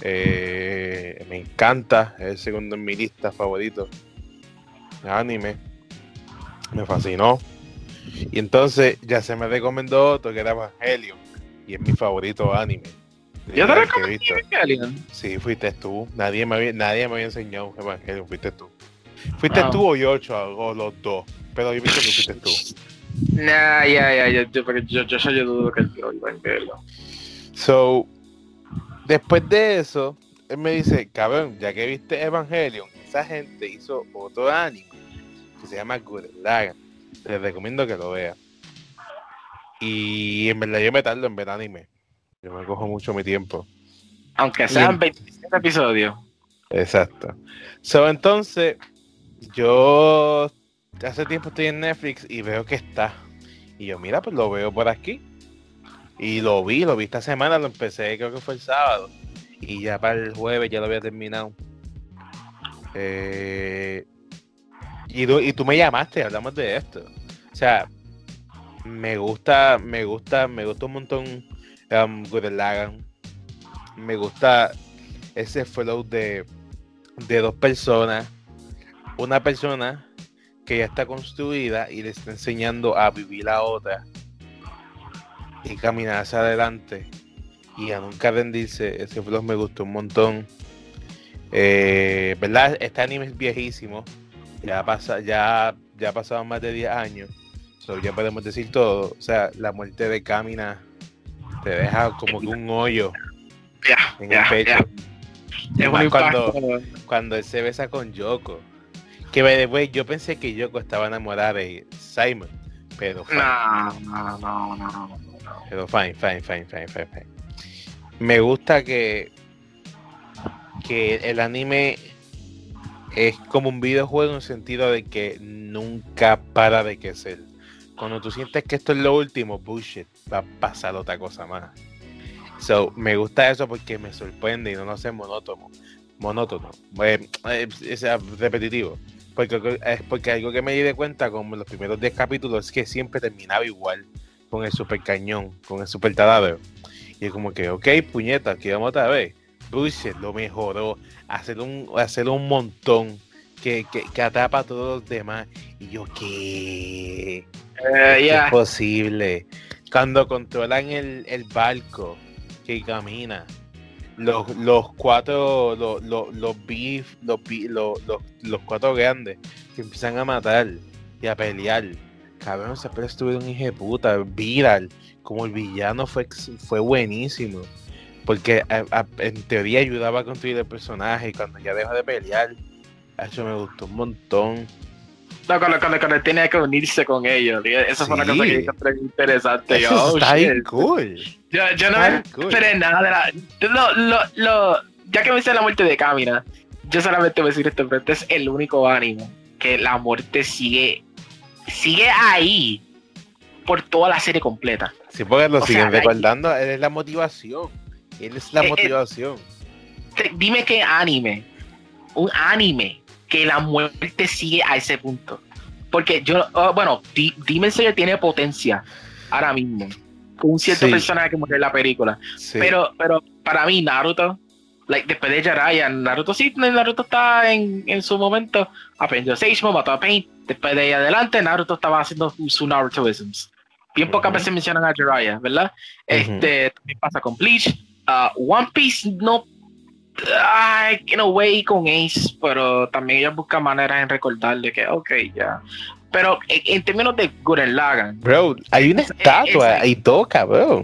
Eh, me encanta, es el segundo en mi lista favorito anime. Me fascinó. Y entonces ya se me recomendó otro que era Evangelion. Y es mi favorito anime. ¿Ya te recomendé. Evangelion? Sí, fuiste tú. Nadie me había, nadie me había enseñado Evangelion, fuiste tú. Fuiste Wow. tú o Yocho, o los dos. Pero yo pienso que fuiste tú. Nah, ya, ya, ya, yo, yo, yo, yo dudo que el tío Evangelion. So, después de eso, él me dice, cabrón, ya que viste Evangelion, esa gente hizo otro anime que se llama Gurren Lagann. Les recomiendo que lo vean. Y en verdad yo me tardo en ver anime. Yo me cojo mucho mi tiempo. Aunque sean Bien. 27 episodios. Exacto. So, entonces, yo hace tiempo estoy en Netflix y veo que está. Y yo, mira, pues lo veo por aquí. Y lo vi, lo vi esta semana, lo empecé, creo que fue el sábado. Y ya para el jueves ya lo había terminado. Eh, y, tú, y tú me llamaste, hablamos de esto. O sea, me gusta, me gusta, me gusta un montón um, Lagann. Me gusta ese flow de, de dos personas. Una persona que ya está construida y le está enseñando a vivir a otra y caminar hacia adelante y a nunca rendirse. Ese flow me gustó un montón. Eh, ¿Verdad? Este anime es viejísimo. Ya pasa, ya, ya pasaron más de 10 años. So, ya podemos decir todo. O sea, la muerte de Kamina te deja como que un hoyo en el pecho. un cuando-. Cuando él se besa con Yoko. Que by yo pensé que Yoko estaba enamorada de Simon. Pero fine, No, no, no, no, no. pero fine, fine, fine, fine, fine, fine. Me gusta que que el anime es como un videojuego en el sentido de que nunca para de crecer. Cuando tú sientes que esto es lo último, bullshit, va a pasar otra cosa más. So, me gusta eso porque me sorprende y no lo hace monótono. Monótono. Eh, eh, es repetitivo. Porque es porque algo que me di de cuenta con los primeros 10 capítulos es que siempre terminaba igual con el super cañón, con el super taladro. Y es como que, ok, puñeta, aquí vamos otra vez. Bullshit, lo mejoró. Hacer un, hacer un montón que, que, que atrapa a todos los demás. Y yo, ¿qué? Eh, ¿Qué ya. es posible? Cuando controlan el, el barco que camina, los, los cuatro, los, los, los beef, los, los, los, los cuatro grandes que empiezan a matar y a pelear. Cabrón, ese un hijo de puta. Viral, como el villano fue, fue buenísimo. Porque a- a- en teoría ayudaba a construir el personaje y cuando ya dejó de pelear, eso me gustó un montón. No, cuando, cuando, tenía que unirse con ellos. Esa fue una Sí. cosa que yo encontré interesante. Yo, Eso oh, está shit. cool. Yo, yo no me cool. esperé nada de la. Lo, lo, lo, ya que me hice la muerte de Kamina, yo solamente voy a decir esto, pero este es el único anime que la muerte sigue. Sigue ahí por toda la serie completa. Sí, porque lo O siguen sea, recordando, es la motivación. Él es la Eh, eh, motivación. Te- Dime qué anime, un anime que la muerte sigue a ese punto. Porque yo, oh, bueno, Di- Demon Slayer tiene potencia ahora mismo. Un cierto Sí. personaje que murió en la película. Sí. Pero, pero para mí, Naruto, like, después de Jiraiya, Naruto sí, Naruto está en, en su momento, aprendió Seishimo, mató a Pain. Después de ahí adelante, Naruto estaba haciendo su Narutoisms. Bien pocas Ujú. veces mencionan a Jiraiya, ¿verdad? Este, también pasa con Bleach. Ah, One Piece no. Ay, in a way con Ace, pero también ellos buscan maneras en recordarle que, ok, ya. Pero en, en términos de Gurren Lagann, Bro, hay una Es- estatua es- ahí toca, bro.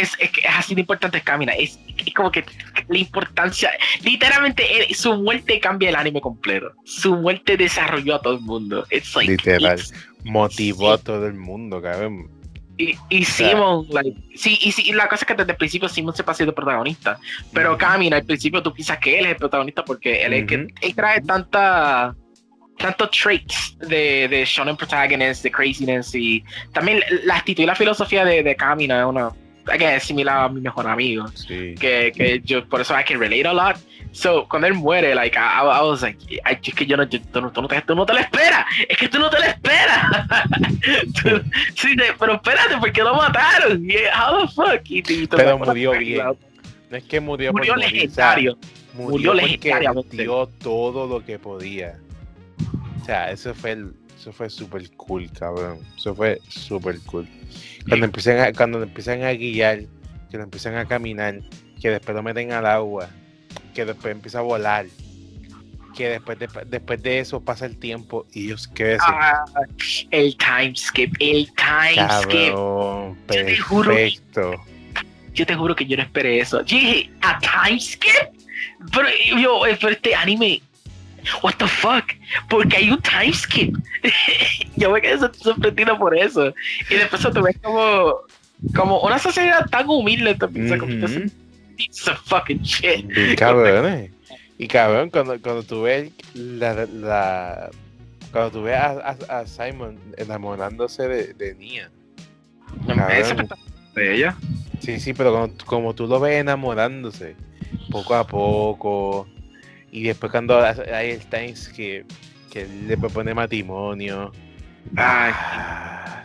es, es, que es así de importante Camina. Es, es como que la importancia, literalmente eh, su muerte cambia el anime completo. Su muerte desarrolló a todo el mundo. It's like, Literal. it's- Motivó a sí. todo el mundo, cabrón. Y, y Simon, like, sí, y, sí, y la cosa es que desde el principio Simon se pasa siendo protagonista. Pero Ujú. Camina, al principio tú piensas que él es el protagonista porque él es que él trae tanta tantos traits de, de shonen protagonist, de craziness y también la- la actitud y la filosofía de, de Camina es una again, es similar a mi mejor amigo Sí. que, que yo por eso I can relate a lot so cuando él muere like I, I was like I- es que yo no, yo- tú, no, tú no te, tú no te lo esperas es que tú no te lo esperas Tú- sí, pero espérate porque lo mataron how the fuck y, y Pero murió bien. No es que murió, murió por legendario murió, Murió legendariamente. dio todo lo que podía. O sea, eso fue el, eso fue super cool, cabrón. Eso fue super cool. Cuando empiezan a, cuando empiezan a guiar, que lo empiezan a caminar, que después lo meten al agua, que después empieza a volar, que después de, después de eso pasa el tiempo y ellos crecen. Ah, el time skip el time skip Yo te juro yo te juro que yo no esperé eso. Yo dije, ¿a time skip? Pero yo, eh, pero este anime, what the fuck? Porque hay un time skip. yo me quedé sor- sorprendido por eso. Y después tú ves como, como una sociedad tan humilde, te Ujú. es piece of fucking shit. Bien cabrones. Y cabrón, cuando, cuando tú ves la, la- cuando tú ves a, a- a Simon enamorándose de, de Nia. Cabrón. De ella. Sí, sí, pero como, como tú lo ves enamorándose, poco a poco, y después cuando hay el times que, que le propone matrimonio. Ay. ah,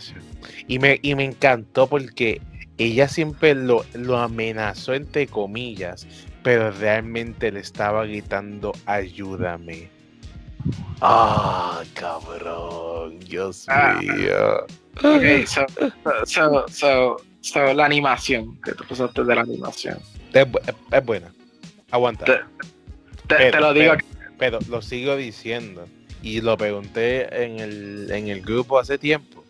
y, me, y me encantó porque ella siempre lo, lo amenazó entre comillas, pero realmente le estaba gritando ayúdame. Ah, cabrón, Dios Ah. mío. Ok, so, so, so, so, la animación, que tú pasaste de la animación. Es, bu- es buena. Aguanta. Te, Pero, te lo digo, pero, pero lo sigo diciendo. Y lo pregunté en el, en el grupo hace tiempo.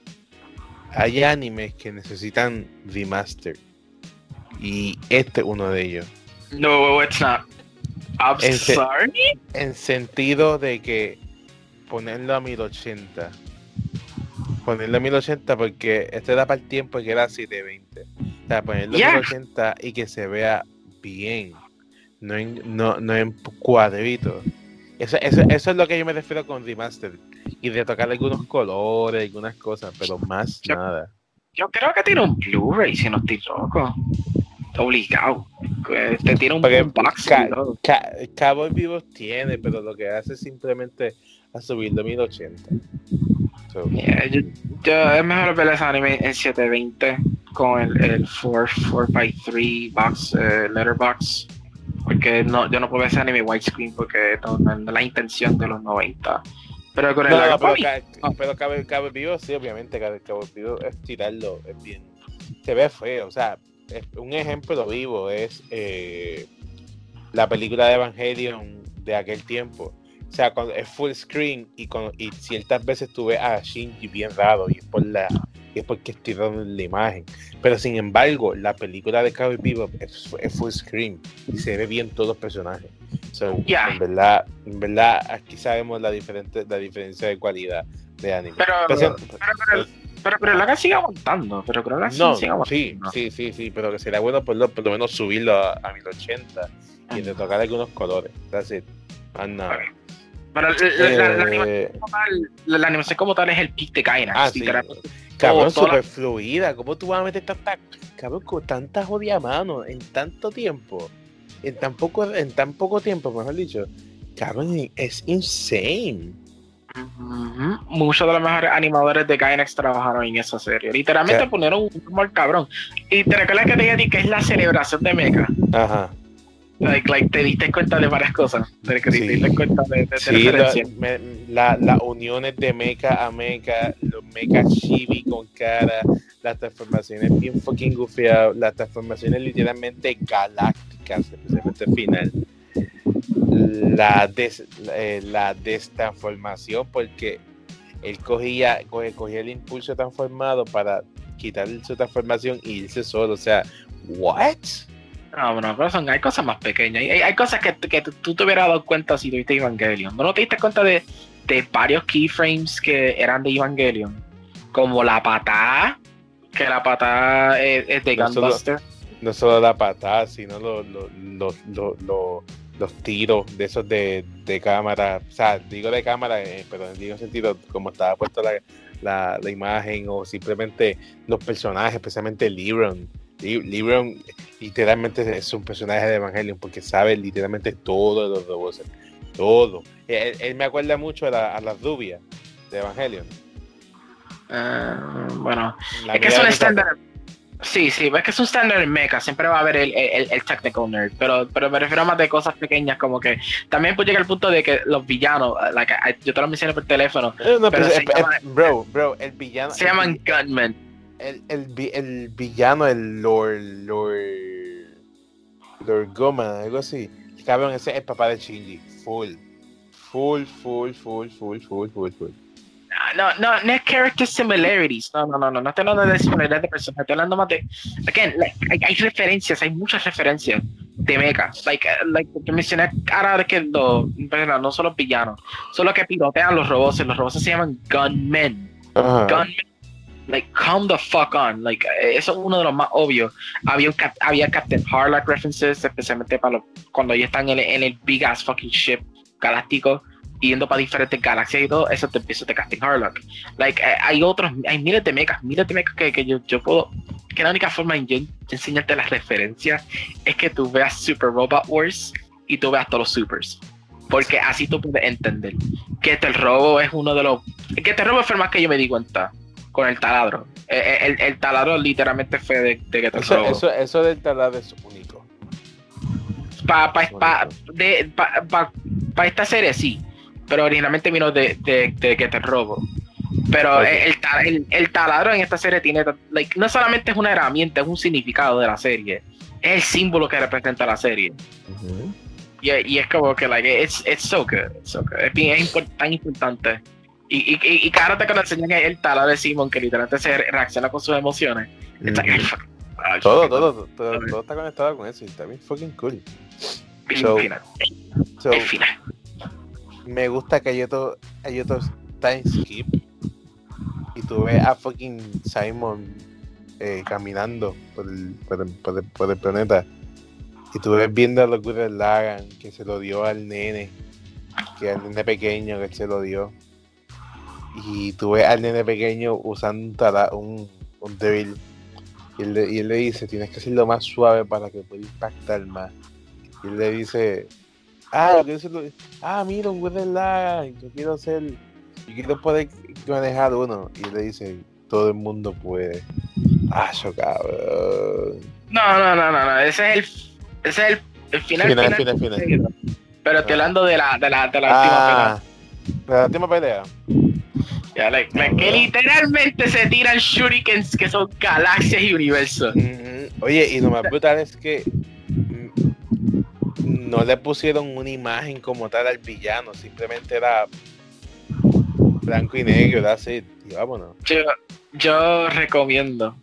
Hay animes que necesitan remaster. Y este es uno de ellos. no, it's not. I'm En sorry. En sentido de que ponerlo a 1080. Ponerlo a 1080 porque este da para el tiempo que era 720. O sea, ponerlo Yeah. a 1080 y que se vea bien. No en, no, no en cuadritos. Eso, eso, eso es lo que yo me refiero con remaster. Y de tocar algunos colores, algunas cosas, pero más Yo- nada. Yo creo que tiene un Blu-ray, si no estoy loco. Obligado. Te tiene un Porque box ca- todo. ca- Cabo Vivos tiene, pero lo que hace es simplemente a subirlo a 1080. So, Yeah, yo, yo- es mejor ver ese anime en 720 con el, el 4, 4x3 box, eh, letterbox. Porque no, yo no puedo ver ese anime widescreen porque no, no la intención de los 90. Pero con el No, pero, ca- pero Cabo, Cabo Vivo, sí, obviamente, Cabo, Cabo Vivo es tirarlo, es bien. Se ve feo, o sea, es- un ejemplo vivo es eh, la película de Evangelion de aquel tiempo. O sea, cuando es full screen y, con, y ciertas veces tú ves a Shinji bien raro y es por la es porque estiraron la imagen. Pero sin embargo, la película de Cabo Vivo es, es full screen y se ve bien todos los personajes. So. En verdad, en verdad, aquí sabemos la diferente, la diferencia de calidad de anime. Pero, Pero- pero, pero, pero, pero la que sigue aguantando. Pero creo que la no, sigue sí, aguantando. sí, sí, sí, pero que sería bueno por lo, por lo menos subirlo a, a 1080 y de tocar algunos colores. That's it. Nada. Pero la, la- la- la animación Eh, como tal, la, animación como tal es el pick de Gainax. Ah, sí. Cabrón, súper fluida. ¿Cómo tú vas a meter tanta, cabrón, con tanta jodida mano en tanto tiempo? En tan poco, en tan poco tiempo, mejor dicho. Cabrón, es insane. Muchos de los mejores animadores de Gainax trabajaron en esa serie. Literalmente Sí. ponieron un humor cabrón. Y te recuerdas que te dije a ti que es la celebración de Mecha. Ajá. Like, like, te diste cuenta de varias cosas. Te, te Sí. diste cuenta de, de, de Sí, la- las uniones de mecha a mecha, los mecha chibi con cara, las transformaciones bien fucking gufiadas, las transformaciones literalmente galácticas, especialmente al final. La, des, eh, la destransformación, porque él cogía, cogía el impulso transformado para quitar su transformación y irse solo. O sea, ¿what? No, bueno, pero son, hay cosas más pequeñas. Hay, hay cosas que, que tú te hubieras dado cuenta si tuviste Evangelion. ¿No te diste cuenta de, de varios keyframes que eran de Evangelion? Como la patada, que la patada es, es de No solo- no solo la patada, sino los los- los- los- los- tiros de esos de, de cámara, o sea, digo de cámara, eh, pero en digo sentido, como estaba puesta la, la, la imagen o simplemente los personajes, especialmente Libron. Li- Libron literalmente es un personaje de Evangelion porque sabe literalmente todo de los robots, todo. Él, él me acuerda mucho a, la, a las rubias de Evangelion. Eh, bueno, La es que es un estándar. Sí, sí, es que es un estándar mecha, siempre va a haber el, el, el technical nerd, pero, pero me refiero más de cosas pequeñas, como que también puede llegar al punto de que los villanos, like, yo te lo mencioné por teléfono, Eh, no, pero pero se es- llama- bro, bro, el villano. se el llaman gunmen. El, el, el villano, el Lord, Lord, Lord Goma, algo así. Cabrón, ese es el papá de Shinji. Full. Full, full, full, full, full, full, full. No, no, no es character similarities. No, no, no, no, no estoy hablando de similaridad de personajes, estoy hablando más de. Again, like, hay, hay referencias, hay muchas referencias de mecha. Like, uh, like te mencioné ahora de que los, no son los villanos, son los que pilotean los robots. Los robots se llaman gunmen. Ajá. Gunmen. Like, come the fuck on. Like, eh, eso es uno de los más obvios. Había, un había Captain Harlock references, especialmente para los, cuando ellos están en el, en el big ass fucking ship galáctico yendo para diferentes galaxias y todo, eso te empieza de Captain Harlock. Like, eh, hay otros, hay miles de mechas, miles de mechas que, que yo, yo puedo, que la única forma de enseñarte las referencias es que tú veas Super Robot Wars y tú veas todos los supers. Porque así tú puedes entender que este robo es uno de los. Que este robo fue el más que yo me di cuenta con el taladro. Eh, El, el, el taladro literalmente fue de, de que te Eso, robo. eso, eso del taladro es único. Para pa, pa, de- pa- pa- esta serie sí, pero originalmente vino de, de, de que te robo. Pero el, el, el taladro en esta serie tiene, like, no solamente es una herramienta, es un significado de la serie. Es el símbolo que representa la serie. Y, y es como que, like, it's, it's so good. It's so good. Es, bien- es impor- tan importante. Y, y, y, cada vez que nos enseñan el taladro de Simon, que literalmente se reacciona con sus emociones. fuck- ay, Todo, fucking- todo, todo, todo está conectado con eso y está bien fucking cool. So- final. So, el final. me gusta que hay otro, hay otros time skip y tú ves a fucking Simon eh, caminando por el, por, el, por el- por el planeta y tú ves viendo a los Gurren Lagann que se lo dio al nene que al nene pequeño que se lo dio y tú ves al nene pequeño usando un, tara- un, un débil y él, le, y él le dice tienes que hacerlo más suave para que pueda impactar más y él le dice ah yo quiero hacerlo ah, mira, un Lagann, yo quiero ser, yo quiero poder manejar uno. Y le dice, todo el mundo puede. Ah, yo cabrón. No, no, no, no, no. Ese es el, ese es el, el final, Final, final, final, final. Pero estoy hablando de la, de la, de la última Ah, la última pelea. Ya, like- like, que literalmente se tiran shurikens que son galaxias y universos. Mm, Oye, y lo más brutal es que mm, no le pusieron una imagen como tal al villano, simplemente era blanco y negro, así, y vámonos. Yo, yo recomiendo,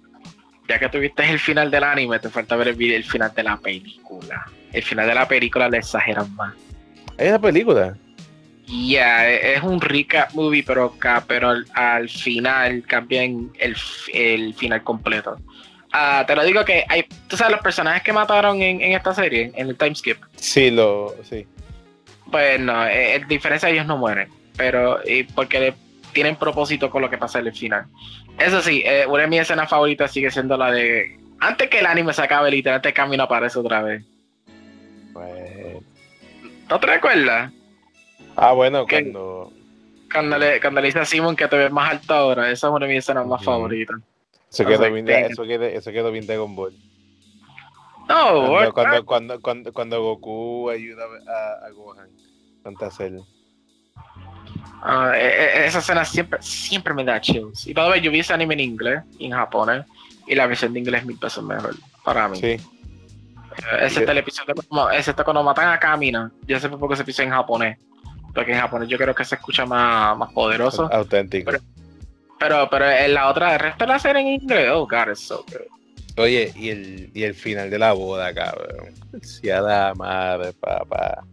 ya que tuviste el final del anime, te falta ver el, video, el final de la película. El final de la película le exageran más. Hay una película. Ya, e- es un recap movie, pero, pero al, al final cambian el, el final completo. Ah, te lo digo que hay, tú sabes, los personajes que mataron en, en esta serie, en el time skip, Sí, lo, sí. pues no, eh, en diferencia ellos no mueren, pero eh, porque le- tienen propósito con lo que pasa en el final. Eso sí, eh, una de mis escenas favoritas sigue siendo la de, antes que el anime se acabe, literalmente Camino aparece otra vez. Pues, ¿No te recuerdas? Ah, bueno, ¿Qué? cuando Cuando le, cuando le dice a Simon que te ves más alto ahora, esa es una de mis escenas más favoritas. Eso quedó, like, bien, damn. eso, quedó, eso quedó bien Dragon Ball. No, Cuando, cuando, cuando, cuando, cuando Goku ayuda a, a Gohan. Ah, eh, eh, esa escena siempre, siempre me da chills. Y way, yo vi ese anime en inglés y en japonés. Y la versión de inglés es mil pesos mejor para mí. Sí, Eh, excepto el episodio, como, excepto cuando matan a Kamina. Yo sé poco ese episodio en japonés. Porque en japonés yo creo que se escucha más, más poderoso. auténtico. Pero- Pero, pero en la otra, el resto la serie en inglés, oh god, it's so good. Oye, y el, y el final de la boda, cabrón. Si a la madre, papá.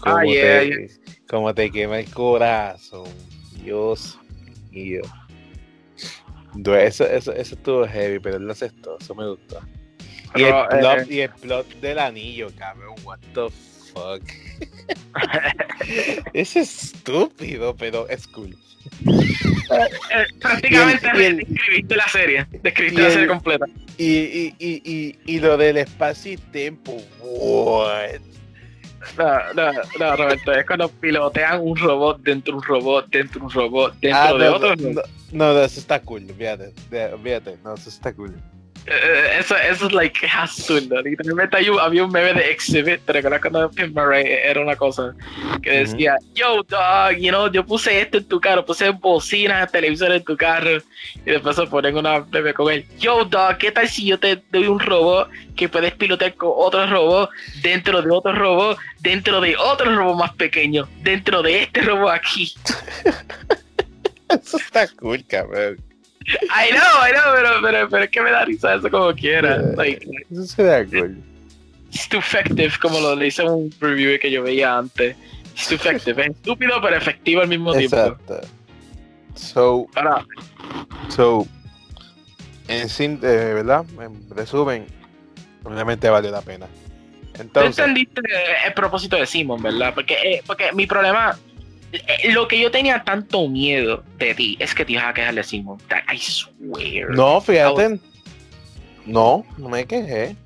¿Cómo, Ah, yeah, te, cómo te quema el corazón. Dios mío. Eso, eso, eso estuvo heavy, pero él lo aceptó, eso me gustó. Y el, plot, eh, y el plot del anillo, cabrón, what the fuck. es estúpido, pero es cool. Eh, prácticamente Y el- y el- describiste la serie. Describiste la el- serie completa. Y, y, y, y, y lo del espacio y tiempo, what? No, no, no, Roberto, es cuando pilotean un robot dentro de un robot, dentro de un robot, dentro Ah, de no, otro. no, no, no, eso está cool, fíjate, fíjate, no, eso está cool. Eh, eso, eso es like absurdo. Literalmente hay un- había un meme de Exhibit, ¿te recuerdas cuando Tim Murray era una cosa que decía, yo dog, you know, yo puse esto en tu carro, puse bocinas, televisores en tu carro, y después se ponen una meme con él, yo dog, ¿qué tal si yo te doy un robot que puedes pilotear con otro robot, dentro de otro robot, dentro de otro robot más pequeño, dentro de este robot aquí? Eso está cool, cabrón. I know, I know, pero, pero, pero es que me da risa eso como quiera. Yeah. Like, Eso está cool. it's too effective, como lo le hice un review que yo veía antes. It's too effective, es estúpido pero efectivo al mismo tiempo. Exacto. So, Ahora, so, en sin, eh, ¿verdad? En resumen, obviamente vale la pena. tú Entonces, entendiste el propósito de Simon, ¿verdad? Porque, eh, porque mi problema, eh, lo que yo tenía tanto miedo de ti es que te ibas a quejar de Simon. I swear. no, fíjate, no, no me quejé.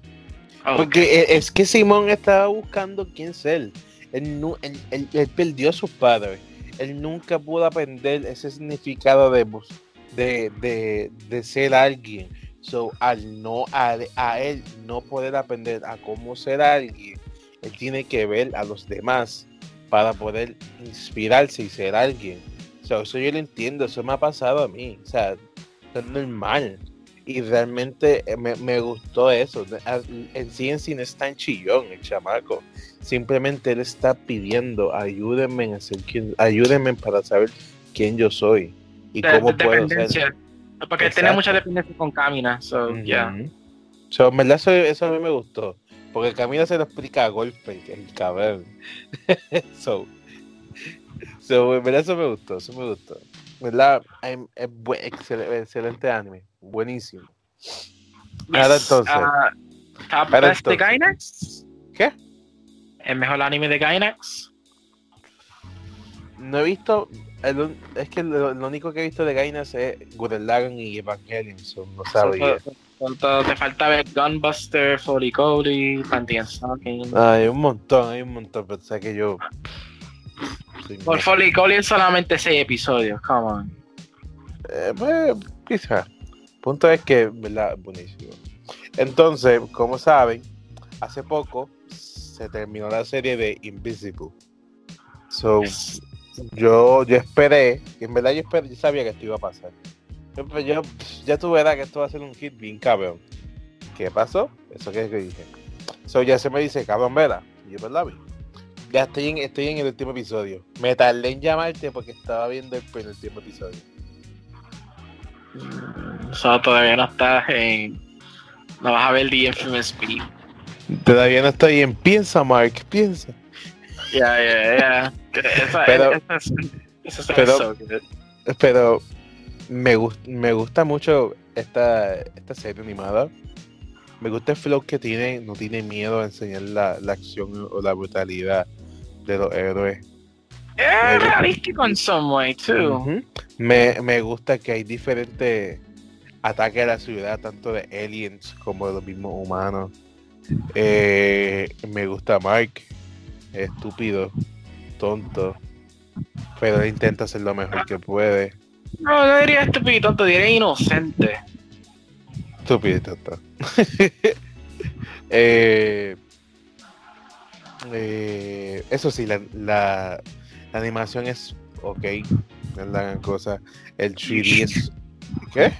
Oh, Porque e- es que Simón estaba buscando quién ser. Él, él, él- él perdió a sus padres. Él nunca pudo aprender ese significado de, de, de, de ser alguien. So, al no, a, a él no poder aprender a cómo ser alguien, él tiene que ver a los demás para poder inspirarse y ser alguien. So, eso yo lo entiendo, eso me ha pasado a mí. O sea, es normal. Y realmente eh, me, me gustó eso. En sí en sí no es tan chillón el chamaco. Simplemente él está pidiendo, ayúdenme a ser quien, ayúdenme para saber quién yo soy y de- cómo de- puedo ser. Porque Exacto. mucha dependencia con so, yeah. So, en verdad eso, eso a mí me gustó. Porque Camila se lo explica a golpe, el cabrón. so, so, en verdad eso me gustó, eso me gustó. ¿Verdad? Es, es buen- excelente, excelente anime, buenísimo. Ahora entonces, Ah, ¿Top Ahora Best de entonces. Gainax? ¿qué? ¿El mejor anime de Gainax? No he visto, el es que lo, lo único que he visto de Gainas es Gurren Lagann y Evangelion, so no sabía. So, so, te falta ver Gunbuster, Foley Cody, Panty and. Hay un montón, hay un montón, pero sé que yo... Por Foley Cody es solamente 6 episodios, come on. Eh, pues, quizá. Punto es que, ¿verdad? Buenísimo. Entonces, como saben, hace poco se terminó la serie de Invisible. So, yo, yo esperé, en verdad yo, esperé, yo sabía que esto iba a pasar. Yo, pues, yo, ya tú verás que esto va a ser un hit bien cabrón. ¿Qué pasó? Eso que es que dije. So, ya se me dice, cabrón, ¿verdad? Y yo, ¿verdad? vi? Ya estoy en, estoy en el último episodio. Me tardé en llamarte porque estaba viendo el penúltimo episodio. So, todavía no estás en. No vas a ver The Infamous Beat. Todavía no estoy en piensa, Mark, piensa. Ya, ya, ya. Esa- Pero- esa es- esa es pero-. Pero me, gust- me gusta mucho esta, esta serie animada. Me gusta el flow que tiene, no tiene miedo a enseñar la, la acción o la brutalidad de los héroes. Es realístico en some way, too. Me, me gusta que hay diferentes ataques a la ciudad, tanto de aliens como de los mismos humanos. Eh, me gusta Mark, estúpido, tonto, pero intenta hacer lo mejor que puede. No, no diría estúpido, tonto, diría inocente. Estúpido tonto. Eh, eh, eso sí, la, la, la animación es ok, no es la gran cosa. El 3D es. ¿Qué?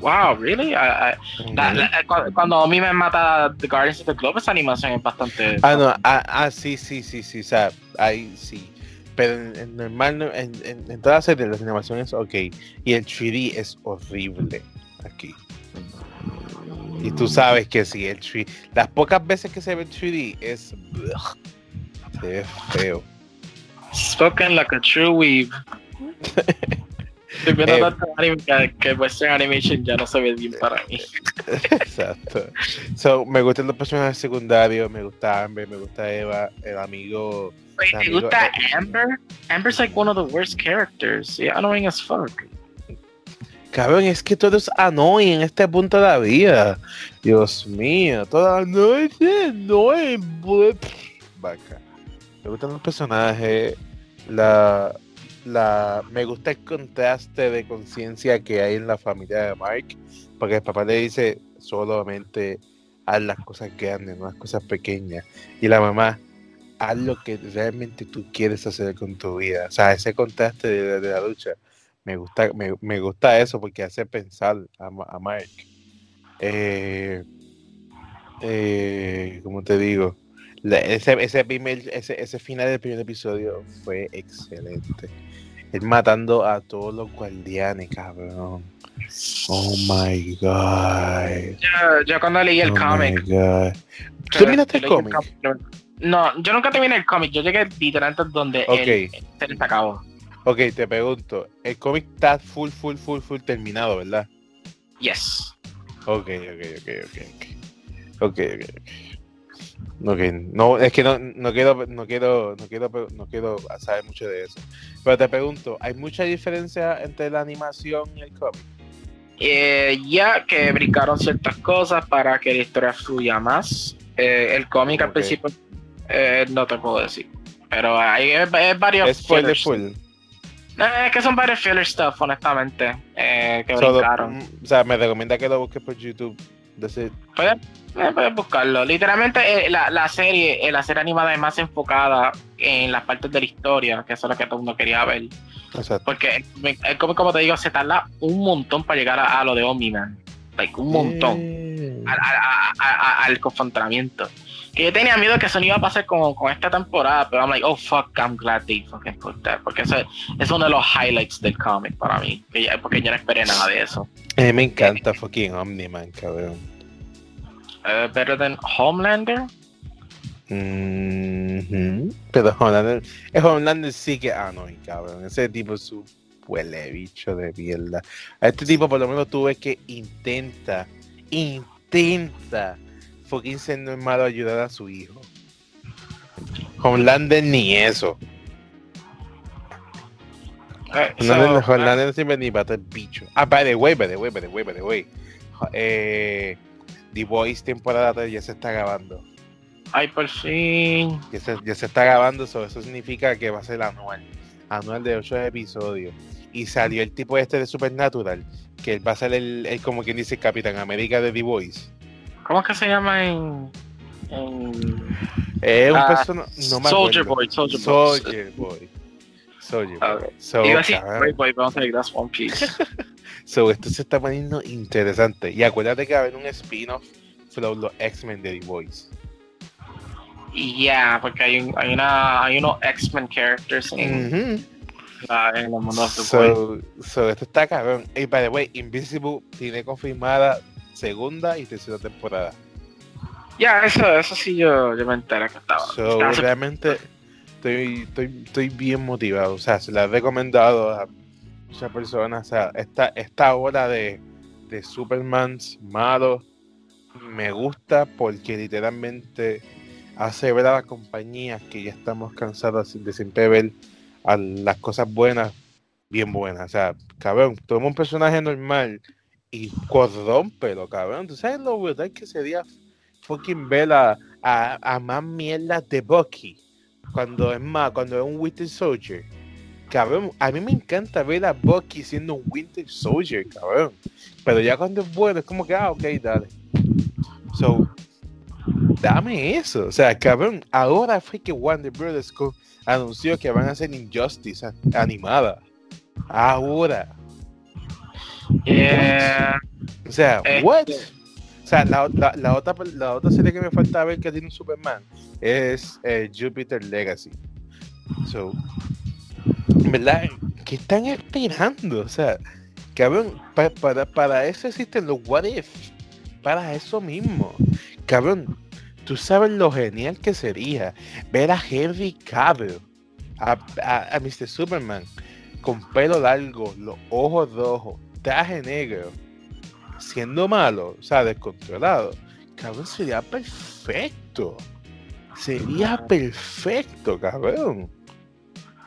Wow, really? I- I- la- la- cu- cuando a mí me mata The Guardians of the Globe, esa animación es bastante. Ah, no, ah, ah, sí, sí, sí, sí, o sea, ahí sí. Pero en, en normal, no- en, en, en todas las series, la animación es ok. Y el 3D es horrible aquí. Y tú sabes que sí, el 3D. Las pocas veces que se ve el 3D es. ugh, se ve feo. Spoken like a true weeb. Estoy viendo Eh, tanto anime que, que Western Animation ya no se ve bien para mí. Exacto. So, me gustan los personajes secundarios, me gusta Amber, me gusta Eva, el amigo. Wait, ¿te gusta eh, Amber? Amber's like one of the worst characters. Yeah, annoying as fuck. Cabrón, es que todo es annoying en este punto de la vida. Dios mío, todo annoying, annoying, boy. Vaca. Me gustan los personajes, la, me gusta el contraste de conciencia que hay en la familia de Mark, porque el papá le dice solamente haz las cosas grandes, no las cosas pequeñas. Y la mamá, haz lo que realmente tú quieres hacer con tu vida. O sea, ese contraste de, la lucha me gusta, me, gusta eso porque hace pensar a, a Mark. Eh, eh, como te digo, ese final del primer episodio fue excelente. Él matando a todos los guardianes, cabrón. Oh my god. Yo, yo cuando leí el oh cómic. ¿Tú terminaste el cómic? No, yo nunca terminé el cómic. Yo llegué literalmente donde Ok. él se les acabó. Ok, te pregunto. El cómic está full, full, full, full terminado, ¿verdad? Yes. Ok, ok, ok, ok, ok. Ok, ok, ok. Ok, no, es que no, no quiero, no quiero, no quiero, no quiero saber mucho de eso. Pero te pregunto, ¿hay mucha diferencia entre la animación y el cómic? Eh, ya que brincaron ciertas cosas para que la historia fluya más. Eh, el cómic al principio eh, no te puedo decir. Pero hay varios. Spoiler filler full. Eh, es que son varios filler stuff, honestamente. Eh, que brincaron. mm, o sea, me recomienda que lo busques por YouTube. Eh, puedes buscarlo. Literalmente eh, la, la serie, eh, la serie animada es más enfocada en las partes de la historia, que eso es lo que todo el mundo quería ver. Exacto. Porque el cómic- como te digo, se tarda un montón para llegar a, a lo de Omni-Man. Like, un montón. Eh, Al, a- al confrontamiento. Que yo tenía miedo que eso no iba a pasar con, con esta temporada, pero I'm like, oh fuck, I'm glad they fucking put that. Porque eso es uno de los highlights del cómic para mí. porque yo no esperé nada de eso. me encanta fucking Omni-Man, cabrón. Uh, better than Homelander. Mhm. Pero Homelander, es Homelander sí que ah no, cabrón. Ese tipo es un huele bicho de mierda. A este tipo por lo menos tú ves que intenta, intenta fucking ser normal ayudar a su hijo. Homelander ni eso. Eh, Homelander, so, Homelander no sirve ni para el bicho. Ah, by the way, by the way, by the way, by the way. Eh, The Voice temporada 3 ya se está grabando. Ay, por fin. Ya se, ya se está grabando, so eso significa que va a ser anual. Anual de 8 episodios. Y salió el tipo este de Supernatural, que él va a ser el, el como quien dice Capitán América de The Voice. ¿Cómo es que se llama en. en Es un Ah. No Soldier. Boy, Soldier Boy. Soldier Boy. Okay. So, Boy, One Piece. so, esto se está poniendo interesante. Y acuérdate que va a haber un spin-off sobre los X-Men de The Voice. Y ya, porque hay, un- hay, una, hay unos X-Men characters en, la- en el mundo de The. So, so, esto está cabrón. Y by the way, Invisible tiene confirmada segunda y tercera temporada. Ya, eso, eso sí yo, yo me enteré que estaba. So, realmente estoy, estoy, estoy bien motivado. O sea, se la he recomendado a muchas personas. O sea, esta, esta ola de, de Supermans malos me gusta porque literalmente hace ver a las compañías que ya estamos cansados de siempre ver a las cosas buenas bien buenas. O sea, cabrón, toma un personaje normal y corrómpelo, cabrón. ¿Tú sabes lo brutal que sería fucking ver a, a, a más mierda de Bucky? Cuando es más, cuando es un Winter Soldier. Cabrón, a mí me encanta ver a Bucky siendo un Winter Soldier, cabrón. Pero ya cuando es bueno, es como que, ah, ok, dale. So, dame eso. O sea, cabrón, ahora fue que Warner Brothers co- anunció que van a hacer Injustice animada. Ahora. Yeah. O sea, Este- what? Sea, la, la- la otra, la otra serie que me falta ver que tiene un Superman es eh, Jupiter Legacy. ¿verdad? ¿Qué están esperando? O sea, cabrón, pa- para, para eso existen los What If. Para eso mismo. Cabrón, tú sabes lo genial que sería ver a Henry Cavill, a, a, a Mr. Superman, con pelo largo, los ojos rojos, traje negro, siendo malo, o sea, descontrolado. Cabrón, sería perfecto. Sería perfecto, cabrón.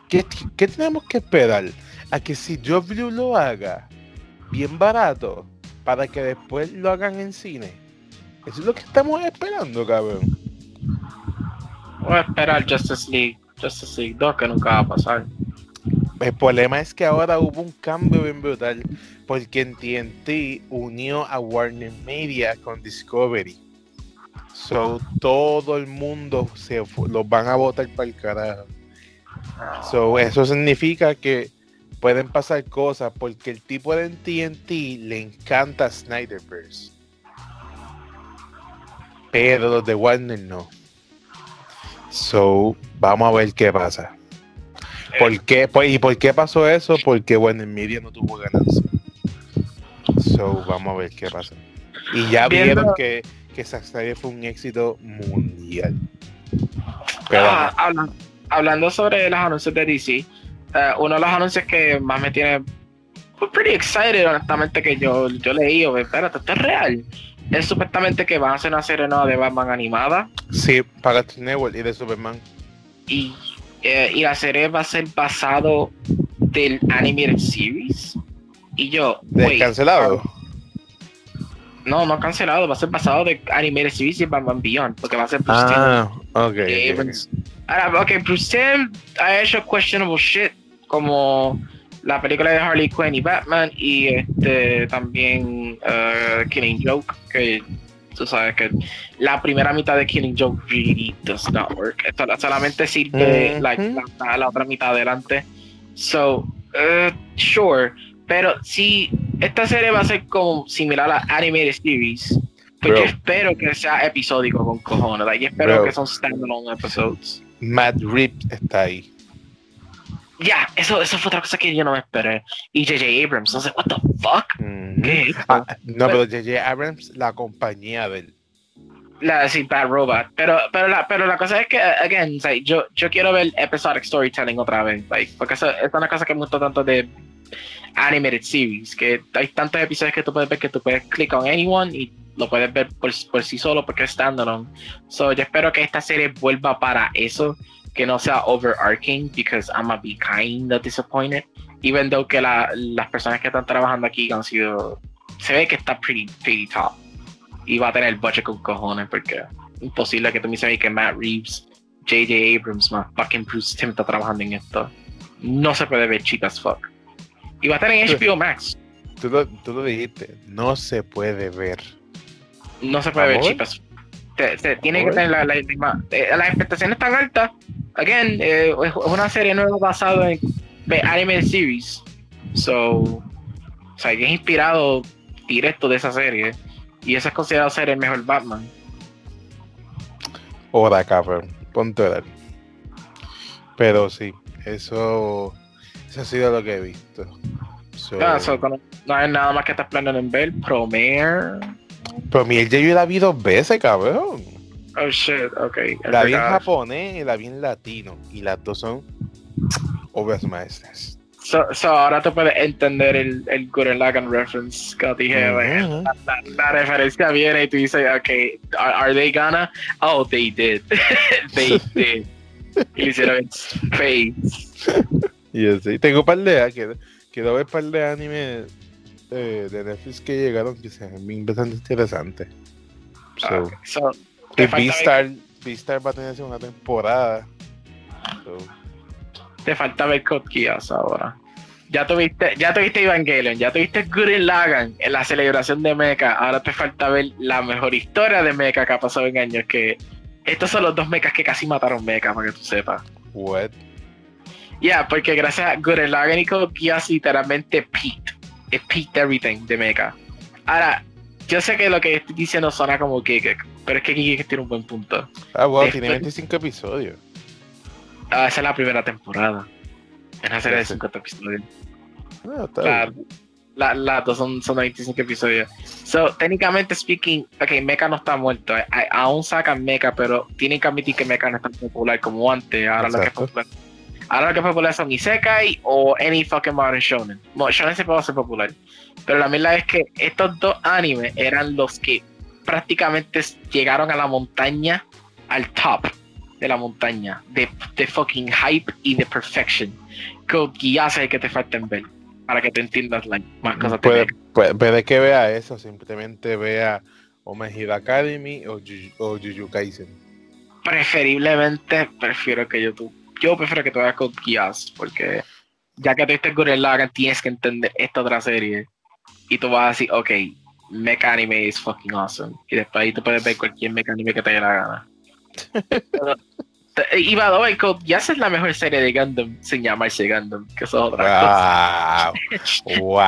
¿Qué, qué tenemos que esperar? A que si Blue lo haga bien barato, para que después lo hagan en cine. Eso es lo que estamos esperando, cabrón. Voy a esperar Justice League, Justice League 2, que nunca va a pasar. El problema es que ahora hubo un cambio bien brutal porque en TNT unió a Warner Media con Discovery. So todo el mundo se los van a votar para el carajo. So eso significa que pueden pasar cosas porque el tipo de TNT le encanta Snyderverse. Pero los de Warner no. So vamos a ver qué pasa. ¿Por qué? Pues, ¿Y por qué pasó eso? Porque Warner Media no tuvo ganancia. So, vamos a ver qué pasa. Y ya Viendo- vieron que, que Zack Snyder fue un éxito mundial. Pero, Ah, habla- hablando sobre los anuncios de DC, eh, uno de los anuncios que más me tiene pues, pretty excited, honestamente, que yo, yo leí, o espérate, esto es real. Es supuestamente que van a hacer una serie nueva de Batman animada sí, para Network y de Superman. y, eh, y la serie va a ser basado del animated series. Y yo, ¿De cancelado? no, no cancelado, va a ser basado de animated series y Batman Beyond, porque va a ser Bruce. Ah, ok. de ok. Abrams. Ahora, ok, Bruce ha hecho questionable shit, como la película de Harley Quinn y Batman, y este también uh, Killing Joke, que tú sabes que la primera mitad de Killing Joke really does not work. Esto solamente sirve Ujú. like, la, la otra mitad adelante. So, uh, sure. Pero si esta serie va a ser como similar a la animated series, pues Bro. yo espero que sea episódico con cojones. Like, yo espero Bro. que son standalone episodes. Matt Reeves está ahí. Ya, eso, eso fue otra cosa que yo no me esperé. Y J.J. Abrams, entonces, what the fuck? Ujú. ¿Qué es esto? Ah, no, pero J.J. Abrams, la compañía de él. La, sí, Bad Robot. Pero, pero, la, pero la cosa es que, again, like, yo, yo quiero ver episodic storytelling otra vez. Like, porque eso, es una cosa que me gusta tanto de animated series. Que hay tantos episodios que tú puedes ver que tú puedes click on anyone y lo puedes ver por, por sí solo porque es standalone. So, yo espero que esta serie vuelva para eso. Que no sea overarching, because I'm gonna be kind of disappointed. Even though que la, las personas que están trabajando aquí han sido. Se ve que está pretty, pretty top y va a tener budget con cojones porque imposible que tú me digas que Matt Reeves, J.J. Abrams, más fucking Bruce Tim está trabajando en esto. No se puede ver cheap as fuck. Y va a estar en HBO Max. Tú lo, tú lo dijiste, no se puede ver. No se puede ver cheap as fuck. tiene que tener la, la, eh, las expectaciones tan altas. Again, eh, es una serie nueva basada en anime series. So, o sea, es inspirado directo de esa serie. Y ese es considerado ser el mejor Batman. Hora, cabrón. Ponte a Pero sí, eso, eso ha sido lo que he visto. Ah, no, hay nada más que estás planeando en ver. Promare. Promare ya yo la vi dos veces, cabrón. Oh shit, ok. La vi en japonés y la vi en latino. Y las dos son obras maestras. So, so, ahora tú puedes entender el, el Gurren Lagann reference que dije. la, referencia viene y tú dices, ok, are, are they gonna? Oh, they did. they did. y hicieron face. Y sí, tengo par de quiero, quiero ver un par de animes de, de, Netflix que llegaron que se bastante interesantes. So, ah, okay. so, Beastar, va a tener una temporada. So, te falta ver Geass ahora. Ya tuviste, ya tuviste Evangelion, ya tuviste Gurren Lagan en la celebración de Mecha. Ahora te falta ver la mejor historia de Mecha que ha pasado en años. Que estos son los dos mechas que casi mataron Mecha, para que tú sepas. What? Ya, porque gracias a Gurren Lagan y Code Geass literalmente peaked. It peaked everything de Mecha. Ahora, yo sé que lo que estoy diciendo suena como que, pero es que Kikek tiene un buen punto. Ah, wow, tiene 25 episodios. Ah, esa es la primera temporada. Es una serie de 50 episodios. Ah, las dos son, son 25 episodios. So, técnicamente speaking, ok, Mecha no está muerto. aún sacan Mecha, pero tienen que admitir que Mecha no es tan popular como antes. Ahora lo que es popular. Ahora lo que es popular son Isekai o any fucking modern shonen. shonen se puede hacer popular. Pero la verdad es que estos dos animes eran los que prácticamente llegaron a la montaña, al top de la montaña de, de fucking hype y de perfection. Que ya sé que te falten ver para que te entiendas la más cosas. Puede, puede, que vea eso, simplemente vea o Academy o, o Kaisen. Preferiblemente prefiero que YouTube. Yo prefiero que tú veas con Geass, porque ya que te viste Gurren Lagann, tienes que entender esta otra serie. Y tú vas a decir, ok, Mecha Anime is fucking awesome. Y después ahí tú puedes ver cualquier Mecha Anime que te dé la gana. Y by the way, ya es la mejor serie de Gundam sin llamarse Gundam, que es otra wow. cosa. wow.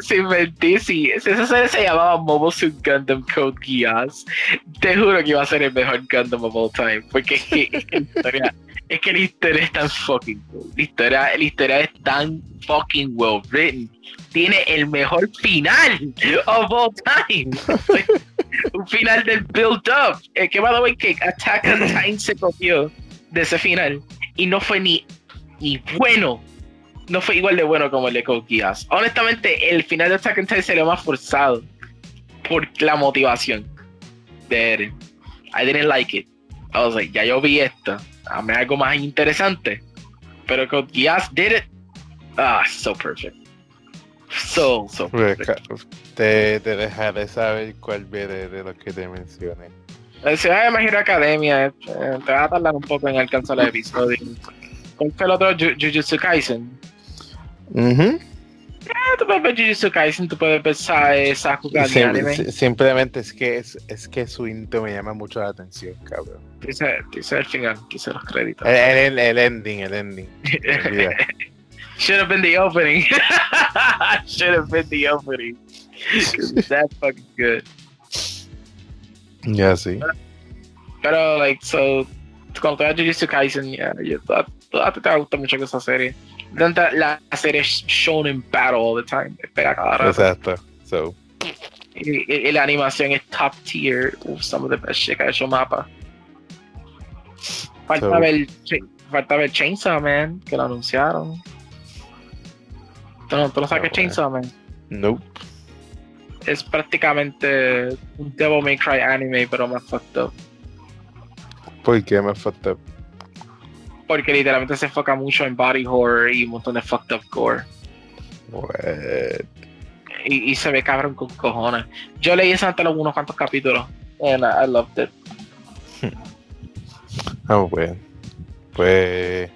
Sin mentir, si esa serie se llamaba Mobile Suit Gundam Code Geass, te juro que iba a ser el mejor Gundam of all time, porque es que, es que la historia, es que la historia es tan fucking. La historia, la historia es tan fucking well written. Tiene el mejor final of all time. un final del build-up. Eh, que by the way, que Attack on Titan se copió de ese final y no fue ni, ni bueno. No fue igual de bueno como el de Code. Honestamente, el final de Attack on Titan sería más forzado por la motivación de Eren. I didn't like it. I was ya yo vi esto. Dame algo más interesante. Pero Code Geass did it. Ah, so perfect. So, so pues, perfect. Te, te dejaré saber cuál viene de los que te mencioné. La ciudad de Magiro Academia, eh, te va a tardar un poco en alcanzar el episodio. ¿Cuál fue el otro? Jujutsu Kaisen. Uh tú puedes ver Jujutsu Kaisen, tú puedes ver Sakuga Sim, anime. Simplemente es que, es, es que su intro me llama mucho la atención, cabrón. Dice, dice el final, dice los créditos. El, el, el ending, el ending. Should have been the opening. Should have been the opening. That's fucking good. Ya, sí. Pero, like, so, cuando te vas a Jujutsu Kaisen, yeah, yo, a ti te gusta mucho esa serie. La, la serie Shonen Battle all the time. Espera cada rato. Exacto. So. Y, y- y la animación es top tier. Uf, some of the best shit que ha hecho Mapa. Falta So- ver, falta ver Chainsaw Man, que lo anunciaron. ¿Tú no, tú no sabes es Chainsaw Man? Nope. Es prácticamente un Devil May Cry anime, pero más fucked up. ¿Por qué me fucked up? Porque literalmente se enfoca mucho en body horror y un montón de fucked up gore. What? Y, y se ve cabrón con cojones. Yo leí eso antes unos cuantos capítulos. And I, I loved it. Pues. Pues.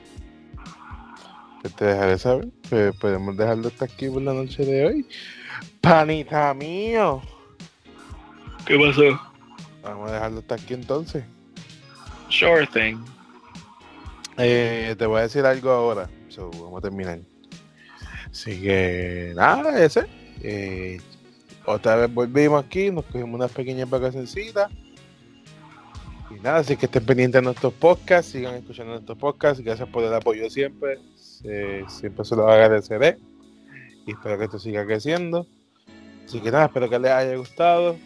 pues te dejaré saber. Pues podemos dejarlo hasta aquí por la noche de hoy. Panita mío. ¿Qué pasó? Vamos a dejarlo hasta aquí entonces. Sure thing. Eh, te voy a decir algo ahora. So, vamos a terminar. Así que, nada, ese. Eh, otra vez volvimos aquí, nos cogimos unas pequeñas vacacioncitas. Y nada, así que estén pendientes de nuestros podcasts, sigan escuchando nuestros podcasts. Gracias por el apoyo siempre. Siempre se los agradeceré. Y espero que esto siga creciendo. Así que nada, espero que les haya gustado.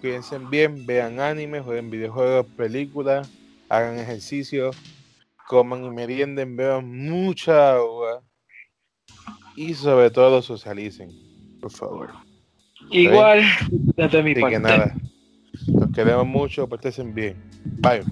Cuídense bien, vean anime, jueguen videojuegos, películas, hagan ejercicio, coman y merienden, beban mucha agua y sobre todo socialicen, por favor. Igual, desde mi Así parte. que nada, los queremos mucho, portense bien. Bye.